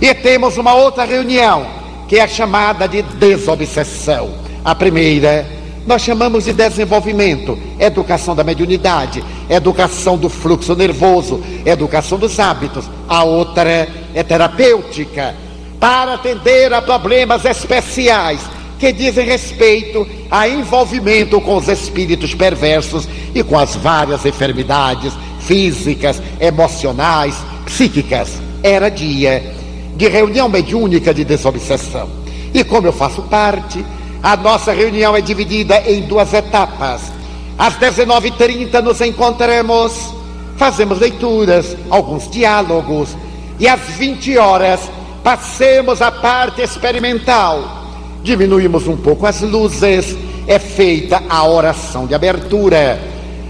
E temos uma outra reunião, que é chamada de desobsessão. A primeira nós chamamos de desenvolvimento, educação da mediunidade, educação do fluxo nervoso, educação dos hábitos. A outra é terapêutica, para atender a problemas especiais que dizem respeito a envolvimento com os espíritos perversos e com as várias enfermidades físicas, emocionais, psíquicas. Era dia de reunião mediúnica de desobsessão. E como eu faço parte, a nossa reunião é dividida em duas etapas. Às 19h30 nos encontramos, fazemos leituras, alguns diálogos, e às 20 horas passemos a parte experimental. Diminuímos um pouco as luzes, é feita a oração de abertura.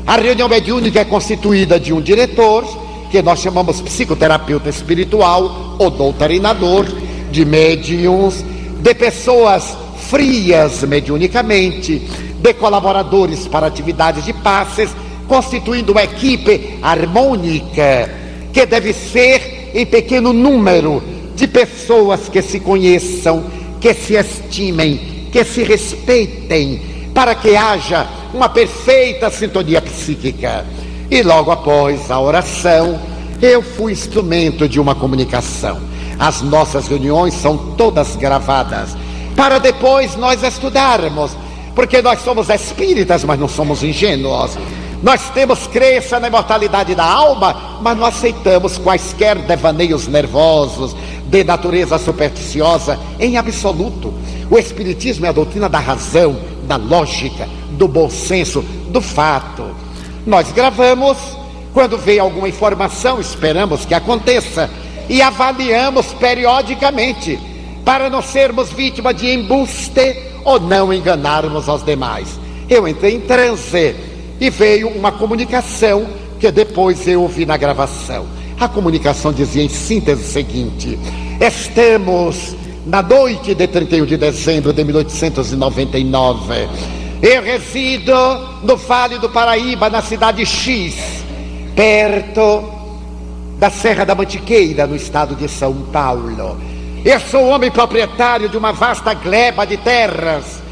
A reunião mediúnica é constituída de um diretor, que nós chamamos psicoterapeuta espiritual ou doutrinador, de médiums, de pessoas frias mediunicamente, de colaboradores para atividades de passes, constituindo uma equipe harmônica, que deve ser em pequeno número de pessoas que se conheçam, que se estimem, que se respeitem, para que haja uma perfeita sintonia psíquica. E logo após a oração, eu fui instrumento de uma comunicação. As nossas reuniões são todas gravadas, para depois nós estudarmos, porque nós somos espíritas, mas não somos ingênuos. Nós temos crença na imortalidade da alma, mas não aceitamos quaisquer devaneios nervosos de natureza supersticiosa em absoluto. O Espiritismo é a doutrina da razão, da lógica, do bom senso, do fato. Nós gravamos, quando vem alguma informação, esperamos que aconteça e avaliamos periodicamente para não sermos vítima de embuste ou não enganarmos aos demais. Eu entrei em transe e veio uma comunicação que depois eu ouvi na gravação. A comunicação dizia em síntese o seguinte: Estamos na noite de 31 de dezembro de 1899 eu resido no Vale do Paraíba, na cidade X, perto da Serra da Mantiqueira, no estado de São Paulo. Eu sou homem proprietário de uma vasta gleba de terras.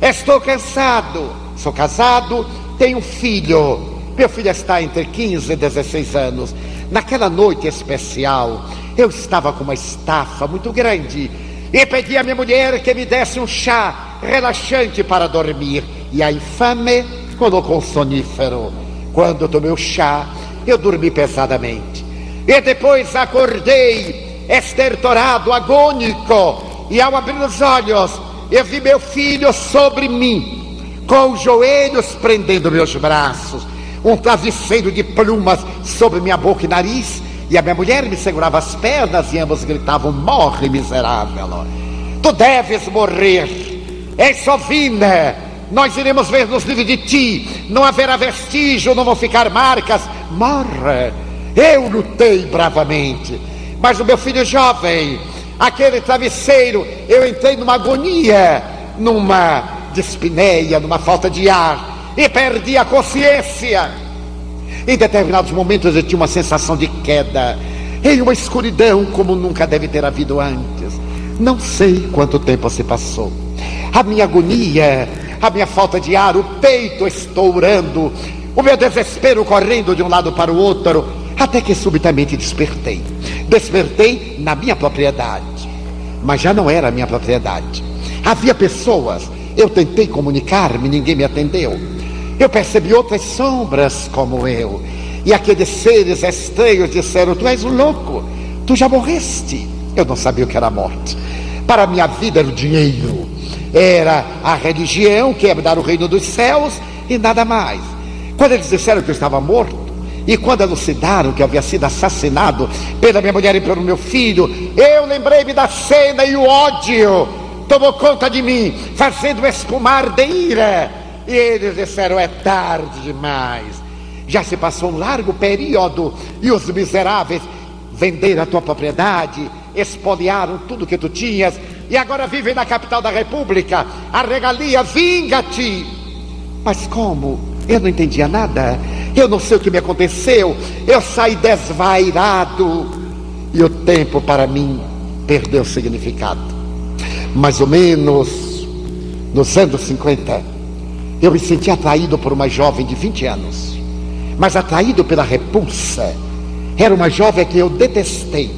Estou cansado. Sou casado, tenho um filho. Meu filho está entre 15 e 16 anos. Naquela noite especial, eu estava com uma estafa muito grande e pedi à minha mulher que me desse um chá relaxante para dormir. E a infame colocou um sonífero. Quando tomei o chá, eu dormi pesadamente. E depois acordei, estertorado, agônico. E ao abrir os olhos, eu vi meu filho sobre mim, com os joelhos prendendo meus braços, um travesseiro de plumas sobre minha boca e nariz, e a minha mulher me segurava as pernas e ambos gritavam: Morre, miserável! Tu deves morrer. És sovina. Nós iremos ver nos livros de ti. Não haverá vestígio, não vão ficar marcas. Morre. Eu lutei bravamente. Mas o meu filho jovem, aquele travesseiro, eu entrei numa agonia, numa dispneia, numa falta de ar, e perdi a consciência. Em determinados momentos eu tinha uma sensação de queda, em uma escuridão como nunca deve ter havido antes. Não sei quanto tempo se passou. A minha agonia, a minha falta de ar, o peito estourando, o meu desespero correndo de um lado para o outro, até que subitamente despertei. Despertei na minha propriedade, mas já não era a minha propriedade. Havia pessoas, eu tentei comunicar-me, ninguém me atendeu. Eu percebi outras sombras como eu, e aqueles seres estranhos disseram: Tu és um louco, tu já morreste. Eu não sabia o que era morte. Para minha vida era o dinheiro, era a religião que ia me dar o reino dos céus e nada mais. Quando eles disseram que eu estava morto, e quando elucidaram que eu havia sido assassinado pela minha mulher e pelo meu filho, eu lembrei-me da cena e o ódio tomou conta de mim, fazendo espumar de ira. E eles disseram: é tarde demais. Já se passou um largo período e os miseráveis venderam a tua propriedade, espoliaram tudo que tu tinhas e agora vivem na capital da república. A regalia, vinga-te. Mas como? Eu não entendia nada. Eu não sei o que me aconteceu. Eu saí desvairado. E o tempo para mim perdeu significado. Mais ou menos nos anos 50, eu me senti atraído por uma jovem de 20 anos. Mas atraído pela repulsa. Era uma jovem que eu detestei.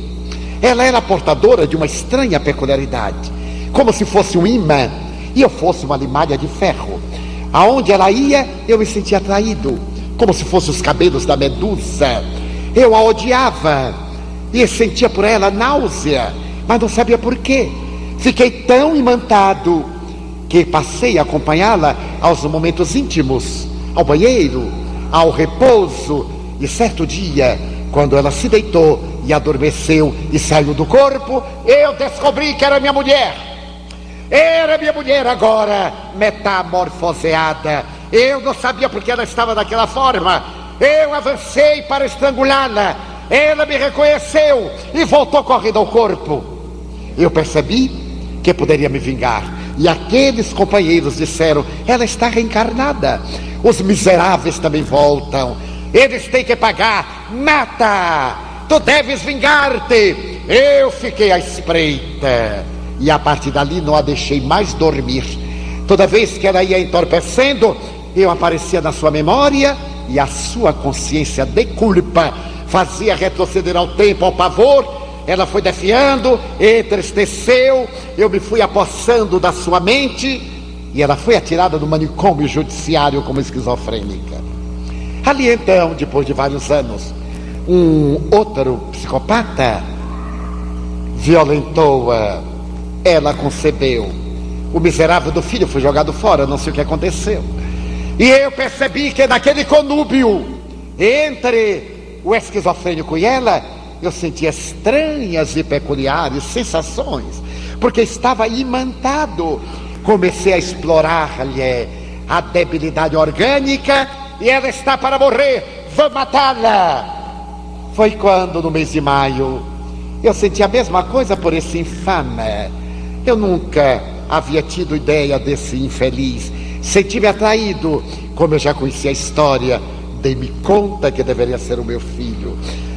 Ela era portadora de uma estranha peculiaridade, como se fosse um imã e eu fosse uma limalha de ferro. Aonde ela ia, eu me sentia atraído, como se fossem os cabelos da medusa. Eu a odiava e sentia por ela náusea, mas não sabia por quê. Fiquei tão imantado que passei a acompanhá-la aos momentos íntimos, ao banheiro, ao repouso. E certo dia, quando ela se deitou e adormeceu e saiu do corpo, eu descobri que era minha mulher. Era minha mulher agora metamorfoseada. Eu não sabia porque ela estava daquela forma. Eu avancei para estrangulá-la. Ela me reconheceu e voltou correndo ao corpo. Eu percebi que poderia me vingar. E aqueles companheiros disseram: ela está reencarnada. Os miseráveis também voltam. Eles têm que pagar. Mata! Tu deves vingar-te. Eu fiquei à espreita e a partir dali não a deixei mais dormir. Toda vez que ela ia entorpecendo, eu aparecia na sua memória e a sua consciência de culpa fazia retroceder ao tempo, ao pavor. Ela foi defiando, entristeceu, eu me fui apossando da sua mente e ela foi atirada do manicômio judiciário como esquizofrênica. Ali então, depois de vários anos, um outro psicopata violentou-a ela concebeu. O miserável do filho foi jogado fora, não sei o que aconteceu. E eu percebi que naquele conúbio entre o esquizofrênico e ela, eu sentia estranhas e peculiares sensações, porque estava imantado. Comecei a explorar-lhe a debilidade orgânica e ela está para morrer. Vou matá-la. Foi quando, no mês de maio, eu senti a mesma coisa por esse infame eu nunca havia tido ideia desse infeliz. Senti-me atraído, como eu já conhecia a história, dei-me conta que deveria ser o meu filho.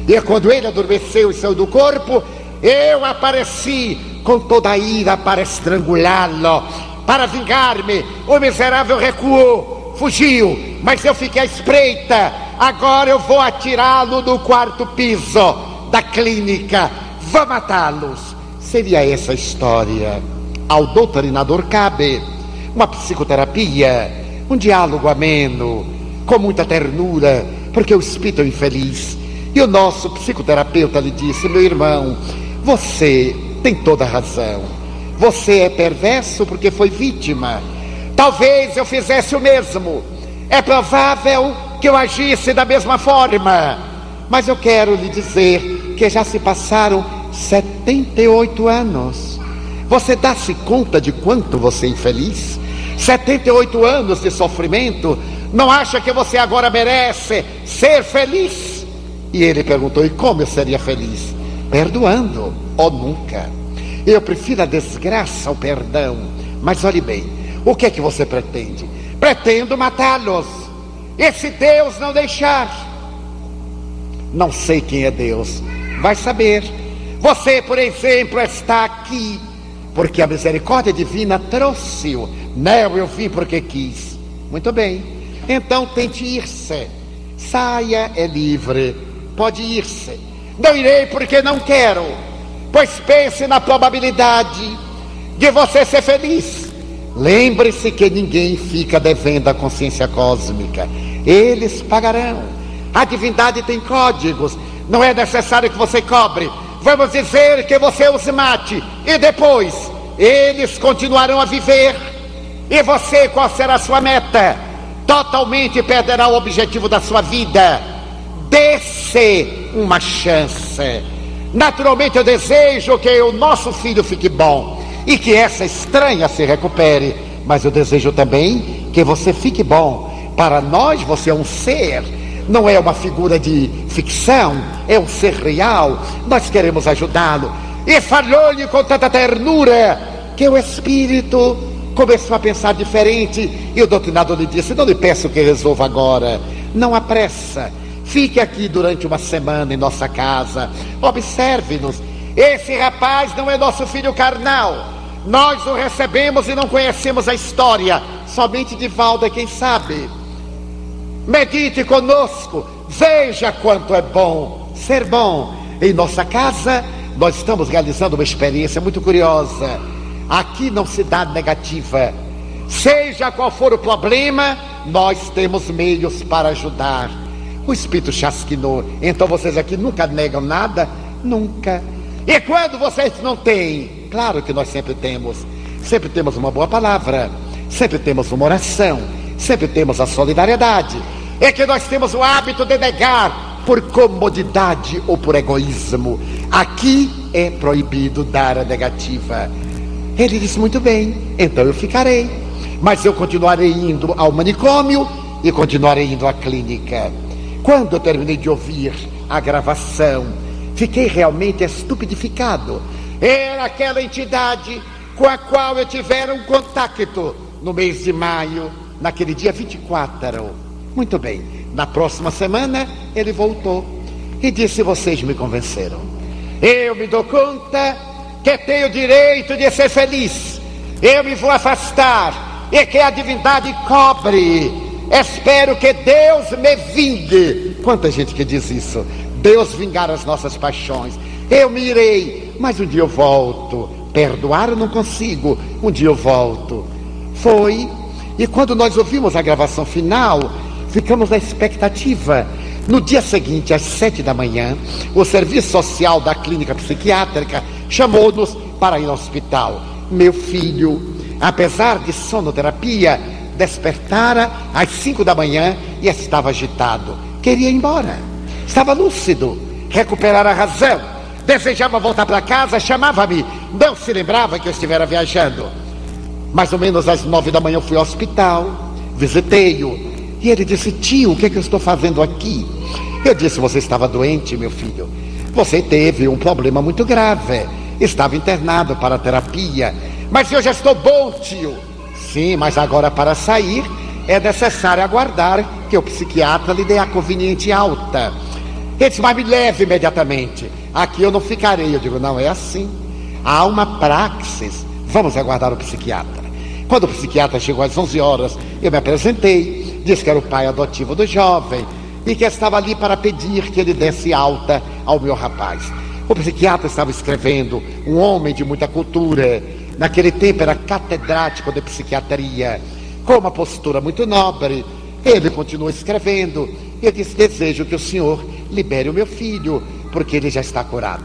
E quando ele adormeceu e saiu do corpo, eu apareci com toda a ira para estrangulá-lo, para vingar-me. O miserável recuou, fugiu, mas eu fiquei à espreita. Agora eu vou atirá-lo no quarto piso da clínica. Vou matá-los. Seria essa história. Ao doutrinador cabe uma psicoterapia, um diálogo ameno, com muita ternura, porque o espírito é infeliz. E o nosso psicoterapeuta lhe disse: Meu irmão, você tem toda a razão. Você é perverso porque foi vítima. Talvez eu fizesse o mesmo. É provável que eu agisse da mesma forma. Mas eu quero lhe dizer que já se passaram 78 anos. Você dá-se conta de quanto você é infeliz? 78 anos de sofrimento, não acha que você agora merece ser feliz? E ele perguntou: E como eu seria feliz? Perdoando ou nunca? Eu prefiro a desgraça ao perdão. Mas olhe bem, o que é que você pretende? Pretendo matá-los. E se Deus não deixar? Não sei quem é Deus. Vai saber. Você, por exemplo, está aqui porque a misericórdia divina trouxe-o. Não, eu vim porque quis. Muito bem. Então tente ir-se. Saia é livre. Pode ir-se. Não irei porque não quero. Pois pense na probabilidade de você ser feliz. Lembre-se que ninguém fica devendo a consciência cósmica. Eles pagarão. A divindade tem códigos. Não é necessário que você cobre. Vamos dizer que você os mate. E depois, eles continuarão a viver. E você, qual será a sua meta? Totalmente perderá o objetivo da sua vida. Dê-se uma chance. Naturalmente, eu desejo que o nosso filho fique bom e que essa estranha se recupere. Mas eu desejo também que você fique bom. Para nós, você é um ser não é uma figura de ficção, é um ser real. Nós queremos ajudá-lo. E falou-lhe com tanta ternura que o espírito começou a pensar diferente. E o doutrinador lhe disse: Não lhe peço que resolva agora, não há pressa. Fique aqui durante uma semana em nossa casa, observe-nos. Esse rapaz não é nosso filho carnal. Nós o recebemos e não conhecemos a história. Somente de Valda, quem sabe medite conosco, veja quanto é bom ser bom. Em nossa casa, nós estamos realizando uma experiência muito curiosa. Aqui não se dá negativa. Seja qual for o problema, nós temos meios para ajudar. O Espírito chasquinou. Então vocês aqui nunca negam nada? Nunca. E quando vocês não têm? Claro que nós sempre temos. Sempre temos uma boa palavra. Sempre temos uma oração. Sempre temos a solidariedade é que nós temos o hábito de negar por comodidade ou por egoísmo. Aqui é proibido dar a negativa. Ele disse muito bem, então eu ficarei, mas eu continuarei indo ao manicômio e continuarei indo à clínica. Quando eu terminei de ouvir a gravação, fiquei realmente estupidificado. Era aquela entidade com a qual eu tivera um contato no mês de maio, naquele dia 24 muito bem. Na próxima semana ele voltou e disse: Vocês me convenceram. Eu me dou conta que tenho direito de ser feliz. Eu me vou afastar e que a divindade cobre. Espero que Deus me vingue. Quanta gente que diz isso? Deus vingar as nossas paixões. Eu me irei, mas um dia eu volto. Perdoar eu não consigo, um dia eu volto. Foi, e quando nós ouvimos a gravação final, ficamos na expectativa. No dia seguinte, às sete da manhã, o serviço social da clínica psiquiátrica chamou-nos para ir ao hospital. Meu filho, apesar de sonoterapia, despertara às cinco da manhã e estava agitado. Queria ir embora. Estava lúcido, recuperar a razão. Desejava voltar para casa, chamava-me. Não se lembrava que eu estivera viajando. Mais ou menos às nove da manhã eu fui ao hospital, visitei-o, e ele disse: Tio, o que, é que eu estou fazendo aqui? Eu disse: Você estava doente, meu filho. Você teve um problema muito grave. Estava internado para terapia. Mas eu já estou bom, tio. Sim, mas agora para sair é necessário aguardar que o psiquiatra lhe dê a conveniente alta. Ele disse, mas me leve imediatamente. Aqui eu não ficarei. Eu digo, não é assim. Há uma praxis. Vamos aguardar o psiquiatra. Quando o psiquiatra chegou às 11 horas, eu me apresentei disse que era o pai adotivo do jovem e que estava ali para pedir que ele desse alta ao meu rapaz. O psiquiatra estava escrevendo, um homem de muita cultura, naquele tempo era catedrático de psiquiatria, com uma postura muito nobre. Ele continuou escrevendo. Eu disse: Desejo que o senhor libere o meu filho, porque ele já está curado.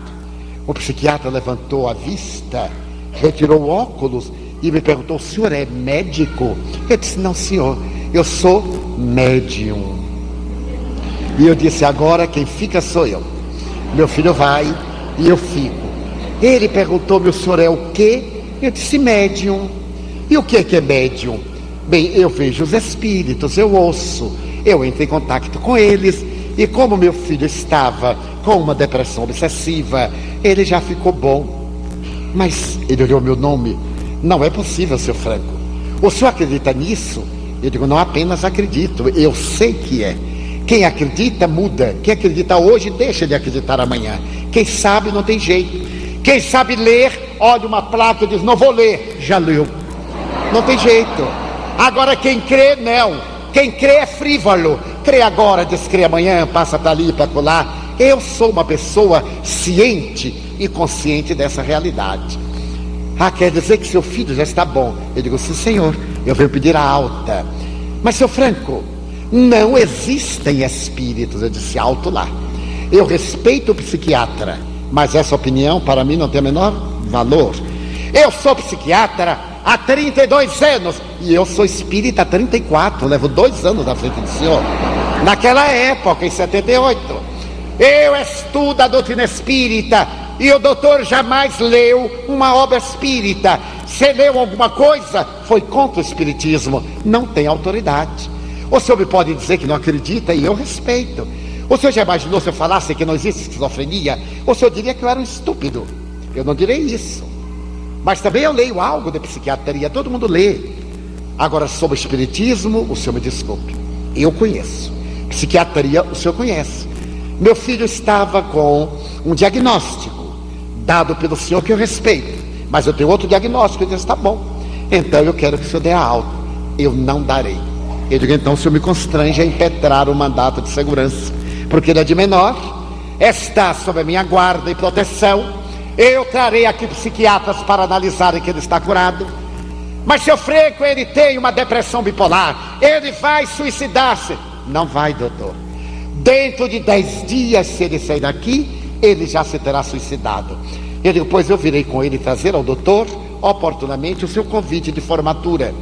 O psiquiatra levantou a vista, retirou o óculos e me perguntou: O senhor é médico? Eu disse: Não, senhor eu sou médium. E eu disse: agora quem fica sou eu. Meu filho vai e eu fico. Ele perguntou-me: o senhor é o quê? Eu disse: Médium. E o que é que é médium? Bem, eu vejo os espíritos, eu ouço, eu entro em contato com eles. E como meu filho estava com uma depressão obsessiva, ele já ficou bom. Mas ele olhou meu nome. Não é possível, seu Franco. O senhor acredita nisso? Eu digo, não apenas acredito, eu sei que é. Quem acredita, muda. Quem acredita hoje, deixa de acreditar amanhã. Quem sabe, não tem jeito. Quem sabe ler, olha uma placa e diz, não vou ler. Já leu. Não tem jeito. Agora, quem crê, não. Quem crê é frívolo. Crê agora, descrê amanhã, passa para ali, para lá. Eu sou uma pessoa ciente e consciente dessa realidade. Ah, quer dizer que seu filho já está bom. Eu digo, sim, senhor, eu venho pedir a alta. Mas, seu Franco, não existem espíritos. Eu disse alto lá. Eu respeito o psiquiatra, mas essa opinião para mim não tem o menor valor. Eu sou psiquiatra há 32 anos e eu sou espírita há 34. Levo dois anos à frente do senhor. Naquela época, em 78, eu estudo a doutrina espírita e o doutor jamais leu uma obra espírita. Se leu alguma coisa, foi contra o espiritismo. Não tem autoridade. O senhor me pode dizer que não acredita e eu respeito. O senhor já imaginou se eu falasse que não existe esquizofrenia? O senhor diria que eu era um estúpido. Eu não direi isso. Mas também eu leio algo de psiquiatria, todo mundo lê. Agora, sobre espiritismo, o senhor me desculpe. Eu conheço. Psiquiatria, o senhor conhece. Meu filho estava com um diagnóstico dado pelo senhor que eu respeito. Mas eu tenho outro diagnóstico. Ele disse: está bom. Então eu quero que o senhor dê a alta. Eu não darei. Eu digo: então o senhor me constrange a impetrar o mandato de segurança. Porque ele é de menor, está sob a minha guarda e proteção. Eu trarei aqui psiquiatras para analisarem que ele está curado. Mas seu Freco, ele tem uma depressão bipolar. Ele vai suicidar-se. Não vai, doutor. Dentro de dez dias, se ele sair daqui, ele já se terá suicidado. Eu digo, pois eu virei com ele trazer ao doutor, oportunamente, o seu convite de formatura,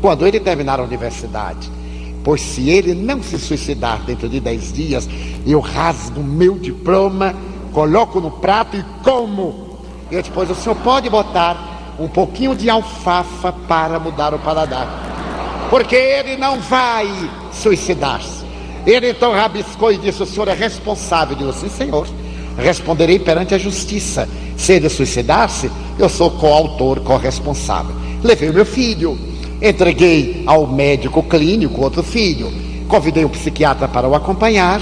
quando ele terminar a universidade. Pois se ele não se suicidar dentro de dez dias, eu rasgo meu diploma, coloco no prato e como. E depois o senhor pode botar um pouquinho de alfafa para mudar o paladar. Porque ele não vai suicidar-se. Ele então rabiscou e disse: O senhor é responsável. Eu disse: Sim, senhor. Responderei perante a justiça. Se ele suicidar-se, eu sou coautor, corresponsável. Levei o meu filho, entreguei ao médico clínico outro filho, convidei um psiquiatra para o acompanhar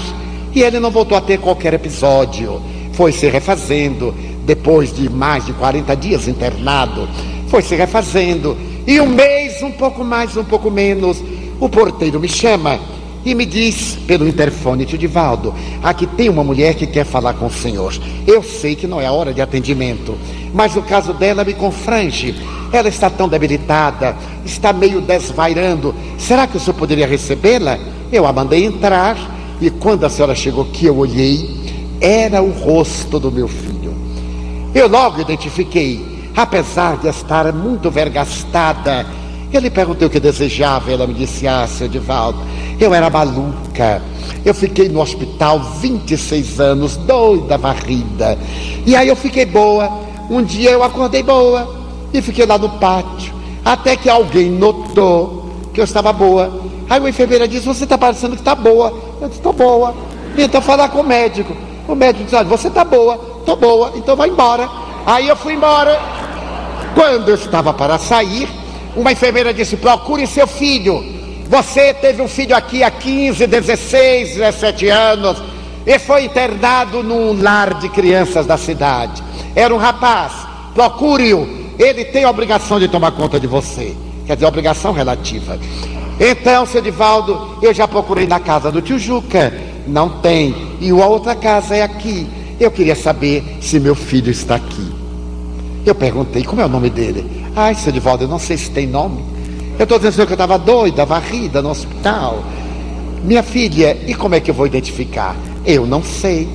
e ele não voltou a ter qualquer episódio. Foi se refazendo, depois de mais de 40 dias internado, foi se refazendo. E um mês, um pouco mais, um pouco menos, o porteiro me chama e me diz pelo interfone, tio Divaldo, aqui tem uma mulher que quer falar com o senhor. Eu sei que não é hora de atendimento, mas o caso dela me confrange. Ela está tão debilitada, está meio desvairando. Será que o senhor poderia recebê-la? Eu a mandei entrar e quando a senhora chegou aqui, eu olhei, era o rosto do meu filho. Eu logo identifiquei, apesar de estar muito vergastada eu lhe perguntei o que desejava, ela me disse: Ah, seu Divaldo, eu era maluca. Eu fiquei no hospital 26 anos, doida, varrida. E aí eu fiquei boa. Um dia eu acordei boa e fiquei lá no pátio. Até que alguém notou que eu estava boa. Aí a enfermeira disse: Você está parecendo que está boa. Eu disse: Estou boa. Então falar com o médico. O médico disse: Olha, você está boa. Estou boa. Então vai embora. Aí eu fui embora. Quando eu estava para sair, uma enfermeira disse: procure seu filho. Você teve um filho aqui há 15, 16, 17 anos e foi internado num lar de crianças da cidade. Era um rapaz, procure-o. Ele tem a obrigação de tomar conta de você. Quer dizer, obrigação relativa. Então, seu Divaldo, eu já procurei na casa do tio Juca. Não tem. E a outra casa é aqui. Eu queria saber se meu filho está aqui. Eu perguntei, como é o nome dele? Ai, seu Divaldo, eu não sei se tem nome. Eu estou dizendo que eu estava doida, varrida no hospital. Minha filha, e como é que eu vou identificar? Eu não sei.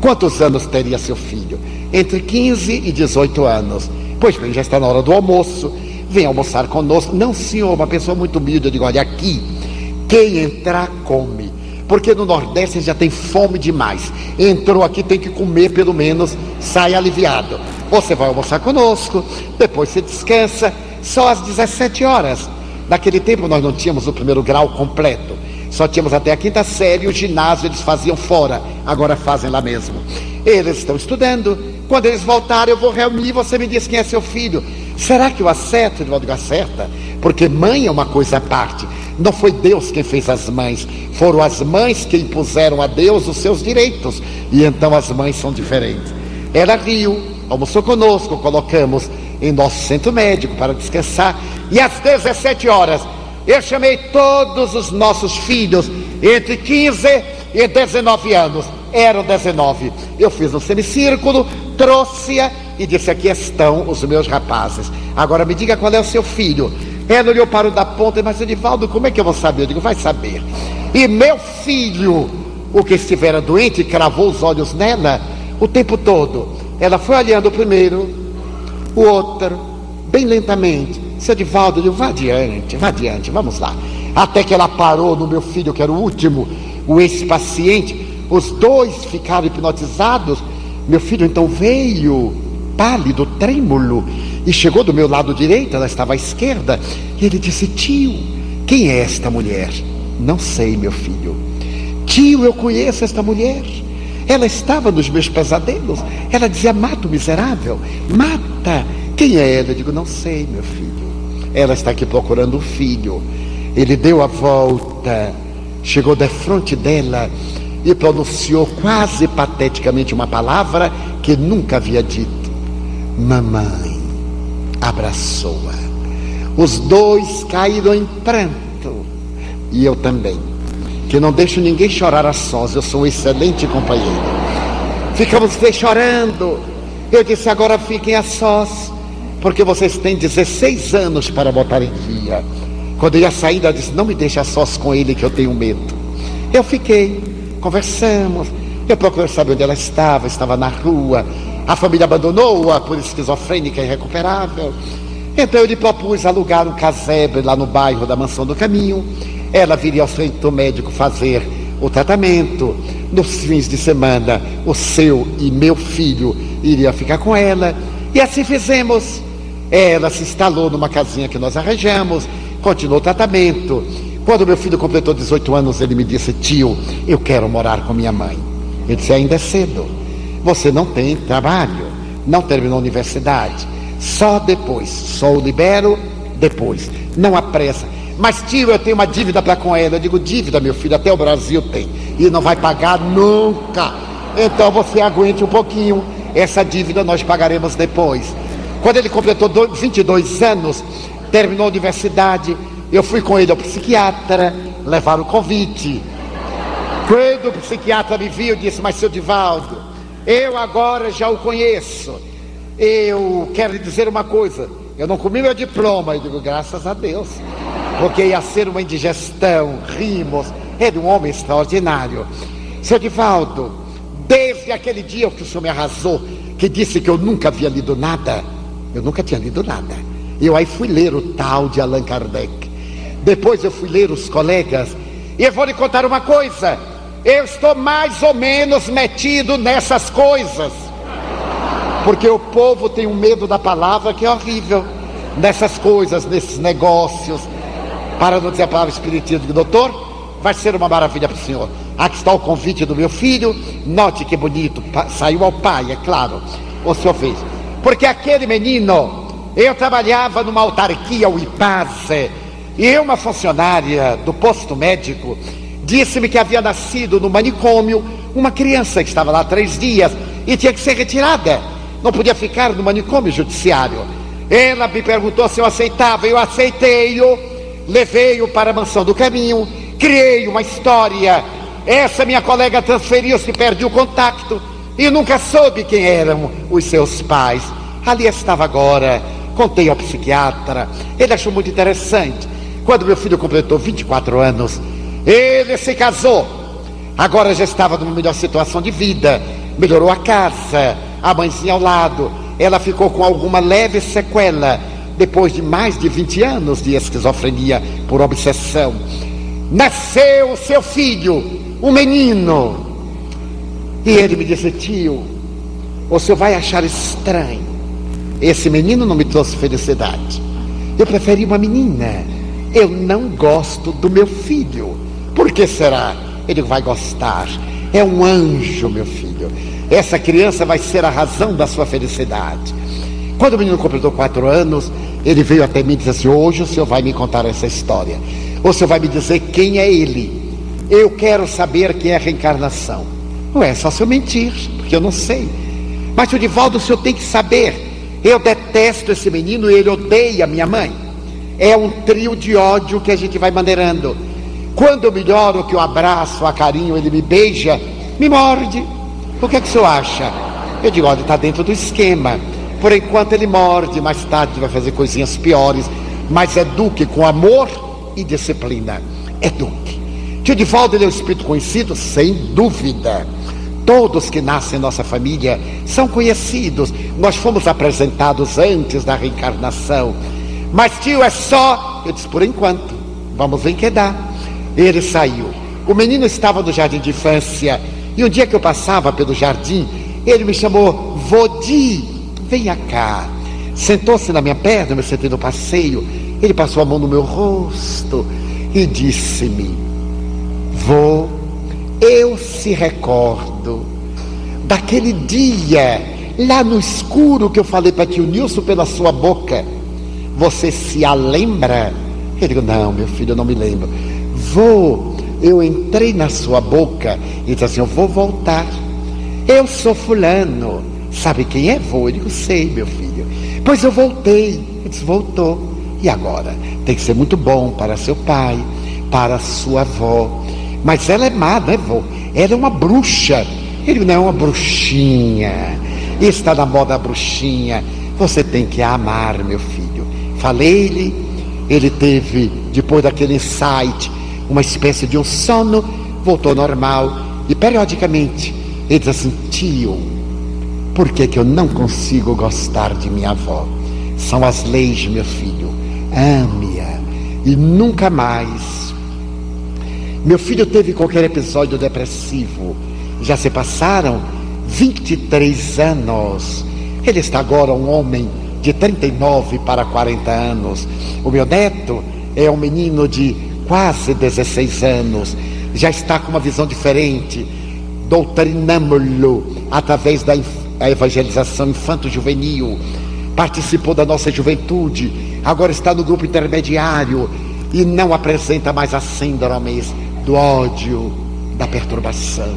Quantos anos teria seu filho? Entre 15 e 18 anos. Pois bem, já está na hora do almoço. Vem almoçar conosco. Não, senhor, uma pessoa muito humilde. Eu digo, olha aqui, quem entrar, come. Porque no Nordeste já tem fome demais. Entrou aqui, tem que comer pelo menos, sai aliviado. Você vai almoçar conosco, depois você descansa, só às 17 horas. Naquele tempo nós não tínhamos o primeiro grau completo. Só tínhamos até a quinta série, o ginásio eles faziam fora, agora fazem lá mesmo. Eles estão estudando, quando eles voltarem eu vou reunir você me diz quem é seu filho. Será que eu acerto? Digo, acerta, porque mãe é uma coisa à parte. Não foi Deus quem fez as mães, foram as mães que impuseram a Deus os seus direitos. E então as mães são diferentes. Ela riu, almoçou conosco, colocamos em nosso centro médico para descansar. E às 17 horas eu chamei todos os nossos filhos entre 15 e 19 anos. Eram 19. Eu fiz um semicírculo, trouxe-a e disse: Aqui estão os meus rapazes. Agora me diga qual é o seu filho. Ela olhou para o da ponta, mas Edivaldo, como é que eu vou saber? Eu digo: Vai saber. E meu filho, o que estivera doente, cravou os olhos nela o tempo todo. Ela foi olhando o primeiro, o outro, bem lentamente. Seu Divaldo, eu vá adiante, vá adiante, vamos lá. Até que ela parou no meu filho, que era o último, o ex-paciente. Os dois ficaram hipnotizados. Meu filho então veio, pálido, trêmulo, e chegou do meu lado direito, ela estava à esquerda. E ele disse: Tio, quem é esta mulher? Não sei, meu filho. Tio, eu conheço esta mulher. Ela estava nos meus pesadelos. Ela dizia: Mata o miserável, mata. Quem é ela? Eu digo: Não sei, meu filho. Ela está aqui procurando o filho. Ele deu a volta, chegou de frente dela e pronunciou quase pateticamente uma palavra que nunca havia dito. Mamãe, abraçou-a. Os dois caíram em pranto. E eu também. Que não deixo ninguém chorar a sós. Eu sou um excelente companheiro. Ficamos chorando. Eu disse: agora fiquem a sós porque vocês têm 16 anos para botar em dia. Quando eu ia sair, ela disse: Não me deixe sós com ele, que eu tenho medo. Eu fiquei, conversamos. Eu procurei saber onde ela estava, estava na rua. A família abandonou-a por esquizofrênica irrecuperável. Então eu lhe propus alugar um casebre lá no bairro da Mansão do Caminho. Ela viria ao centro médico fazer o tratamento. Nos fins de semana, o seu e meu filho iria ficar com ela. E assim fizemos. Ela se instalou numa casinha que nós arranjamos, continuou o tratamento. Quando meu filho completou 18 anos, ele me disse: Tio, eu quero morar com minha mãe. Eu disse: Ainda é cedo. Você não tem trabalho, não terminou a universidade. Só depois. Só o libero depois. Não há pressa. Mas, tio, eu tenho uma dívida para com ela. Eu digo: Dívida, meu filho, até o Brasil tem. E não vai pagar nunca. Então você aguente um pouquinho. Essa dívida nós pagaremos depois. Quando ele completou 22 anos, terminou a universidade, eu fui com ele ao psiquiatra, levar o convite. Quando o psiquiatra me viu, disse: Mas seu Divaldo, eu agora já o conheço. Eu quero lhe dizer uma coisa: eu não comi meu diploma. Eu digo: Graças a Deus, porque ia ser uma indigestão. Rimos. É um homem extraordinário. Seu Divaldo, desde aquele dia que o senhor me arrasou, que disse que eu nunca havia lido nada, eu nunca tinha lido nada. Eu aí fui ler o tal de Allan Kardec. Depois eu fui ler os colegas. E eu vou lhe contar uma coisa. Eu estou mais ou menos metido nessas coisas. Porque o povo tem um medo da palavra que é horrível. Nessas coisas, nesses negócios. Para não dizer a palavra espiritismo, doutor, vai ser uma maravilha para o senhor. Aqui está o convite do meu filho. Note que bonito. Saiu ao pai, é claro. O senhor fez. Porque aquele menino, eu trabalhava numa autarquia, o IPASE, e uma funcionária do posto médico disse-me que havia nascido no manicômio uma criança que estava lá três dias e tinha que ser retirada. Não podia ficar no manicômio judiciário. Ela me perguntou se eu aceitava, eu aceitei-o, levei-o para a mansão do caminho, criei uma história. Essa minha colega transferiu-se, perdeu o contato e nunca soube quem eram os seus pais. Ali estava agora, contei ao psiquiatra, ele achou muito interessante. Quando meu filho completou 24 anos, ele se casou. Agora já estava numa melhor situação de vida, melhorou a casa, a mãezinha ao lado. Ela ficou com alguma leve sequela depois de mais de 20 anos de esquizofrenia por obsessão. Nasceu o seu filho, um menino, e ele me disse: Tio, o senhor vai achar estranho, esse menino não me trouxe felicidade. Eu preferi uma menina. Eu não gosto do meu filho. Por que será? Ele vai gostar. É um anjo, meu filho. Essa criança vai ser a razão da sua felicidade. Quando o menino completou quatro anos, ele veio até mim e disse assim: Hoje o senhor vai me contar essa história. O senhor vai me dizer quem é ele. Eu quero saber quem é a reencarnação. Não é só se eu mentir, porque eu não sei. Mas o Divaldo, o senhor tem que saber. Eu detesto esse menino e ele odeia minha mãe. É um trio de ódio que a gente vai maneirando. Quando eu melhoro, que eu abraço, a carinho, ele me beija, me morde. O que é que o senhor acha? Eu digo, olha, está dentro do esquema. Por enquanto ele morde, mais tarde vai fazer coisinhas piores. Mas é Duque com amor e disciplina. É Duque. Tio Divaldo ele é um espírito conhecido? Sem dúvida. Todos que nascem em nossa família são conhecidos. Nós fomos apresentados antes da reencarnação. Mas tio, é só. Eu disse, por enquanto. Vamos ver que dá. Ele saiu. O menino estava no jardim de infância. E um dia que eu passava pelo jardim, ele me chamou, Vodi, venha cá. Sentou-se na minha perna, eu me sentei no passeio. Ele passou a mão no meu rosto e disse-me: Vô, eu se recordo daquele dia lá no escuro que eu falei para tio Nilson pela sua boca. Você se a lembra? Ele disse: Não, meu filho, eu não me lembro. Vou, eu entrei na sua boca e disse assim: Eu vou voltar. Eu sou fulano. Sabe quem é? Vou. Eu digo: Sei, meu filho. Pois eu voltei. Ele disse: Voltou. E agora? Tem que ser muito bom para seu pai, para sua avó. Mas ela é má, né, vô? Ela é uma bruxa. Ele não é uma bruxinha. Está na moda a bruxinha. Você tem que amar, meu filho. Falei-lhe, ele teve, depois daquele insight, uma espécie de um sono, voltou normal. E periodicamente ele diz assim: tio, por que, que eu não consigo gostar de minha avó? São as leis, meu filho. Ame-a e nunca mais. Meu filho teve qualquer episódio depressivo. Já se passaram 23 anos. Ele está agora um homem de 39 para 40 anos. O meu neto é um menino de quase 16 anos. Já está com uma visão diferente. Doutrinamos-lo através da evangelização infanto-juvenil. Participou da nossa juventude. Agora está no grupo intermediário e não apresenta mais as síndromes do ódio, da perturbação.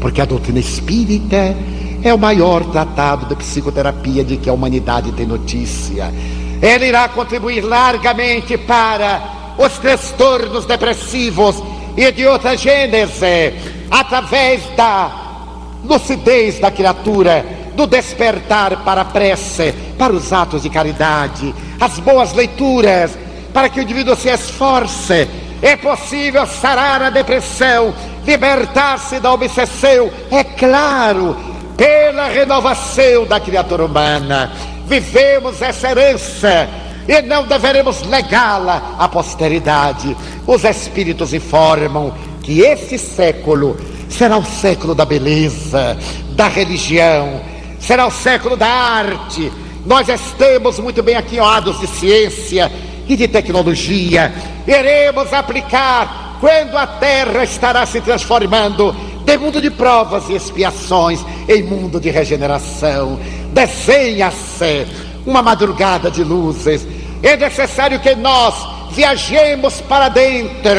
Porque a doutrina espírita é o maior tratado de psicoterapia de que a humanidade tem notícia. Ela irá contribuir largamente para os transtornos depressivos e de outra gênese, através da lucidez da criatura, do despertar para a prece, para os atos de caridade, as boas leituras, para que o indivíduo se esforce. É possível sarar a depressão, libertar-se da obsessão, é claro, pela renovação da criatura humana. Vivemos essa herança e não deveremos legá-la à posteridade. Os espíritos informam que esse século será o século da beleza, da religião, será o século da arte. Nós estamos muito bem aquinhoados de ciência e de tecnologia. Iremos aplicar quando a terra estará se transformando de mundo de provas e expiações em mundo de regeneração. Desenha-se uma madrugada de luzes. É necessário que nós viajemos para dentro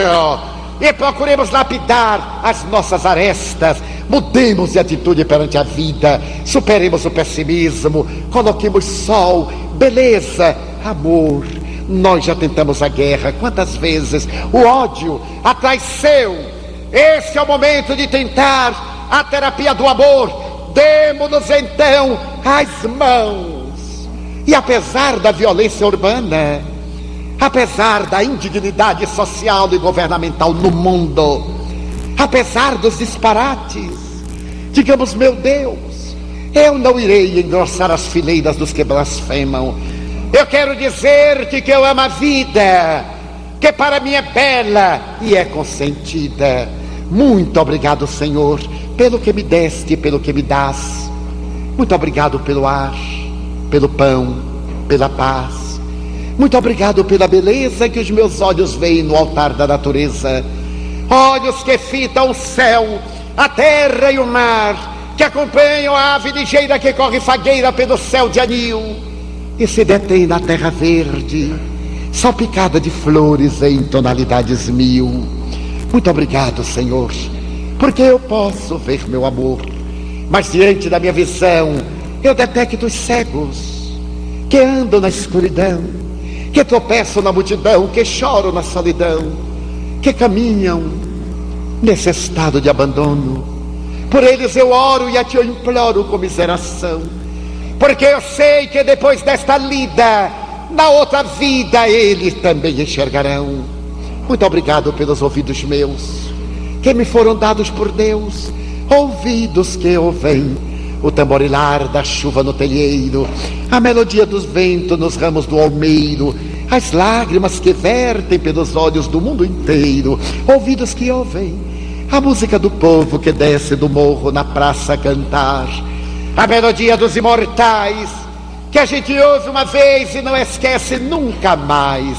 e procuremos lapidar as nossas arestas. Mudemos de atitude perante a vida, superemos o pessimismo, coloquemos sol, beleza, amor. Nós já tentamos a guerra, quantas vezes? O ódio, a traição. Esse é o momento de tentar a terapia do amor. Demos-nos então as mãos. E apesar da violência urbana, apesar da indignidade social e governamental no mundo, apesar dos disparates, digamos, meu Deus, eu não irei engrossar as fileiras dos que blasfemam. Eu quero dizer-te que eu amo a vida, que para mim é bela e é consentida. Muito obrigado, Senhor, pelo que me deste e pelo que me dás. Muito obrigado pelo ar, pelo pão, pela paz. Muito obrigado pela beleza que os meus olhos veem no altar da natureza. Olhos que fitam o céu, a terra e o mar, que acompanham a ave ligeira que corre fagueira pelo céu de anil e se detém na terra verde, salpicada de flores em tonalidades mil. Muito obrigado, Senhor, porque eu posso ver meu amor, mas diante da minha visão eu detecto os cegos que andam na escuridão, que tropeçam na multidão, que choram na solidão, que caminham nesse estado de abandono. Por eles eu oro e a ti eu imploro comiseração, porque eu sei que depois desta lida, na outra vida, eles também enxergarão. Muito obrigado pelos ouvidos meus, que me foram dados por Deus, ouvidos que ouvem o tamborilar da chuva no telheiro, a melodia dos ventos nos ramos do almeiro, as lágrimas que vertem pelos olhos do mundo inteiro, ouvidos que ouvem a música do povo que desce do morro na praça a cantar, a melodia dos imortais que a gente ouve uma vez e não esquece nunca mais,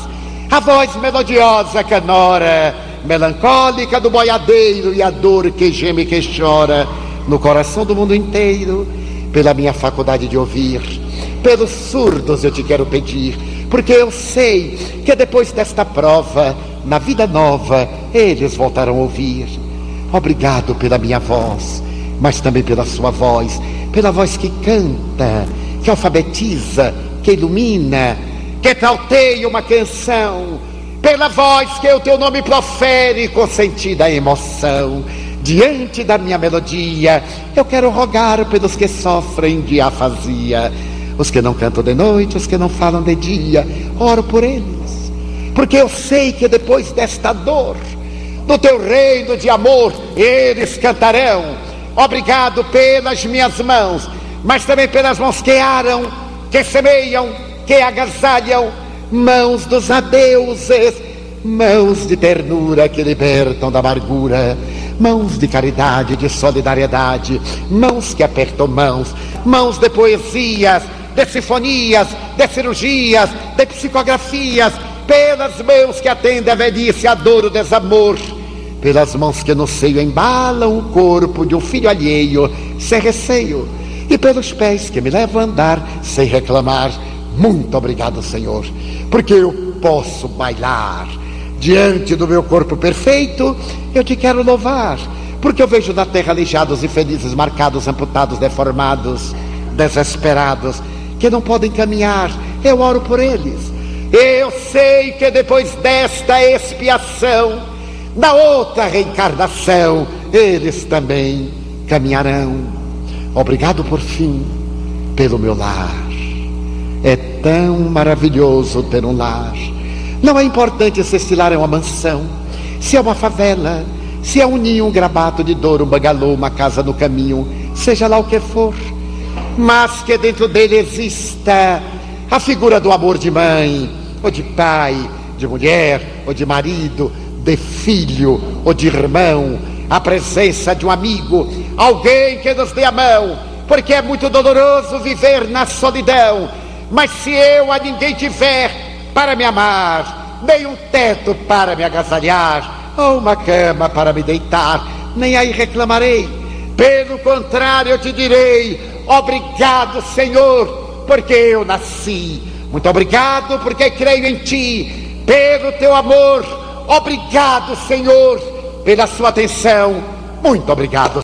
a voz melodiosa canora, melancólica do boiadeiro e a dor que geme e que chora no coração do mundo inteiro, pela minha faculdade de ouvir, pelos surdos eu te quero pedir, porque eu sei que depois desta prova, na vida nova, eles voltarão a ouvir. Obrigado pela minha voz, mas também pela sua voz, pela voz que canta, que alfabetiza, que ilumina, que trauteia uma canção, pela voz que o teu nome profere com sentida emoção diante da minha melodia, eu quero rogar pelos que sofrem de afasia, os que não cantam de noite, os que não falam de dia, oro por eles, porque eu sei que depois desta dor, no teu reino de amor, eles cantarão. Obrigado pelas minhas mãos, mas também pelas mãos que aram, que semeiam, que agasalham, mãos dos adeuses, mãos de ternura que libertam da amargura mãos de caridade, de solidariedade, mãos que apertam mãos, mãos de poesias, de sinfonias, de cirurgias, de psicografias, pelas mãos que atendem a velhice, a dor, o desamor, pelas mãos que no seio embalam o corpo de um filho alheio, sem receio, e pelos pés que me levam a andar sem reclamar. Muito obrigado, Senhor, porque eu posso bailar diante do meu corpo perfeito, eu te quero louvar, porque eu vejo na terra aleijados, infelizes, marcados, amputados, deformados, desesperados, que não podem caminhar. Eu oro por eles. Eu sei que depois desta expiação, na outra reencarnação, eles também caminharão. Obrigado por fim pelo meu lar. É tão maravilhoso ter um lar não é importante se esse lar é uma mansão, se é uma favela, se é um ninho, um grabato de dor, um bangalô, uma casa no caminho, seja lá o que for, mas que dentro dele exista a figura do amor de mãe, ou de pai, de mulher, ou de marido, de filho, ou de irmão, a presença de um amigo, alguém que nos dê a mão, porque é muito doloroso viver na solidão, mas se eu a ninguém tiver, para me amar, nem um teto para me agasalhar, ou uma cama para me deitar, nem aí reclamarei. Pelo contrário, eu te direi: obrigado, Senhor, porque eu nasci. Muito obrigado, porque creio em Ti, pelo Teu amor. Obrigado, Senhor, pela Sua atenção. Muito obrigado.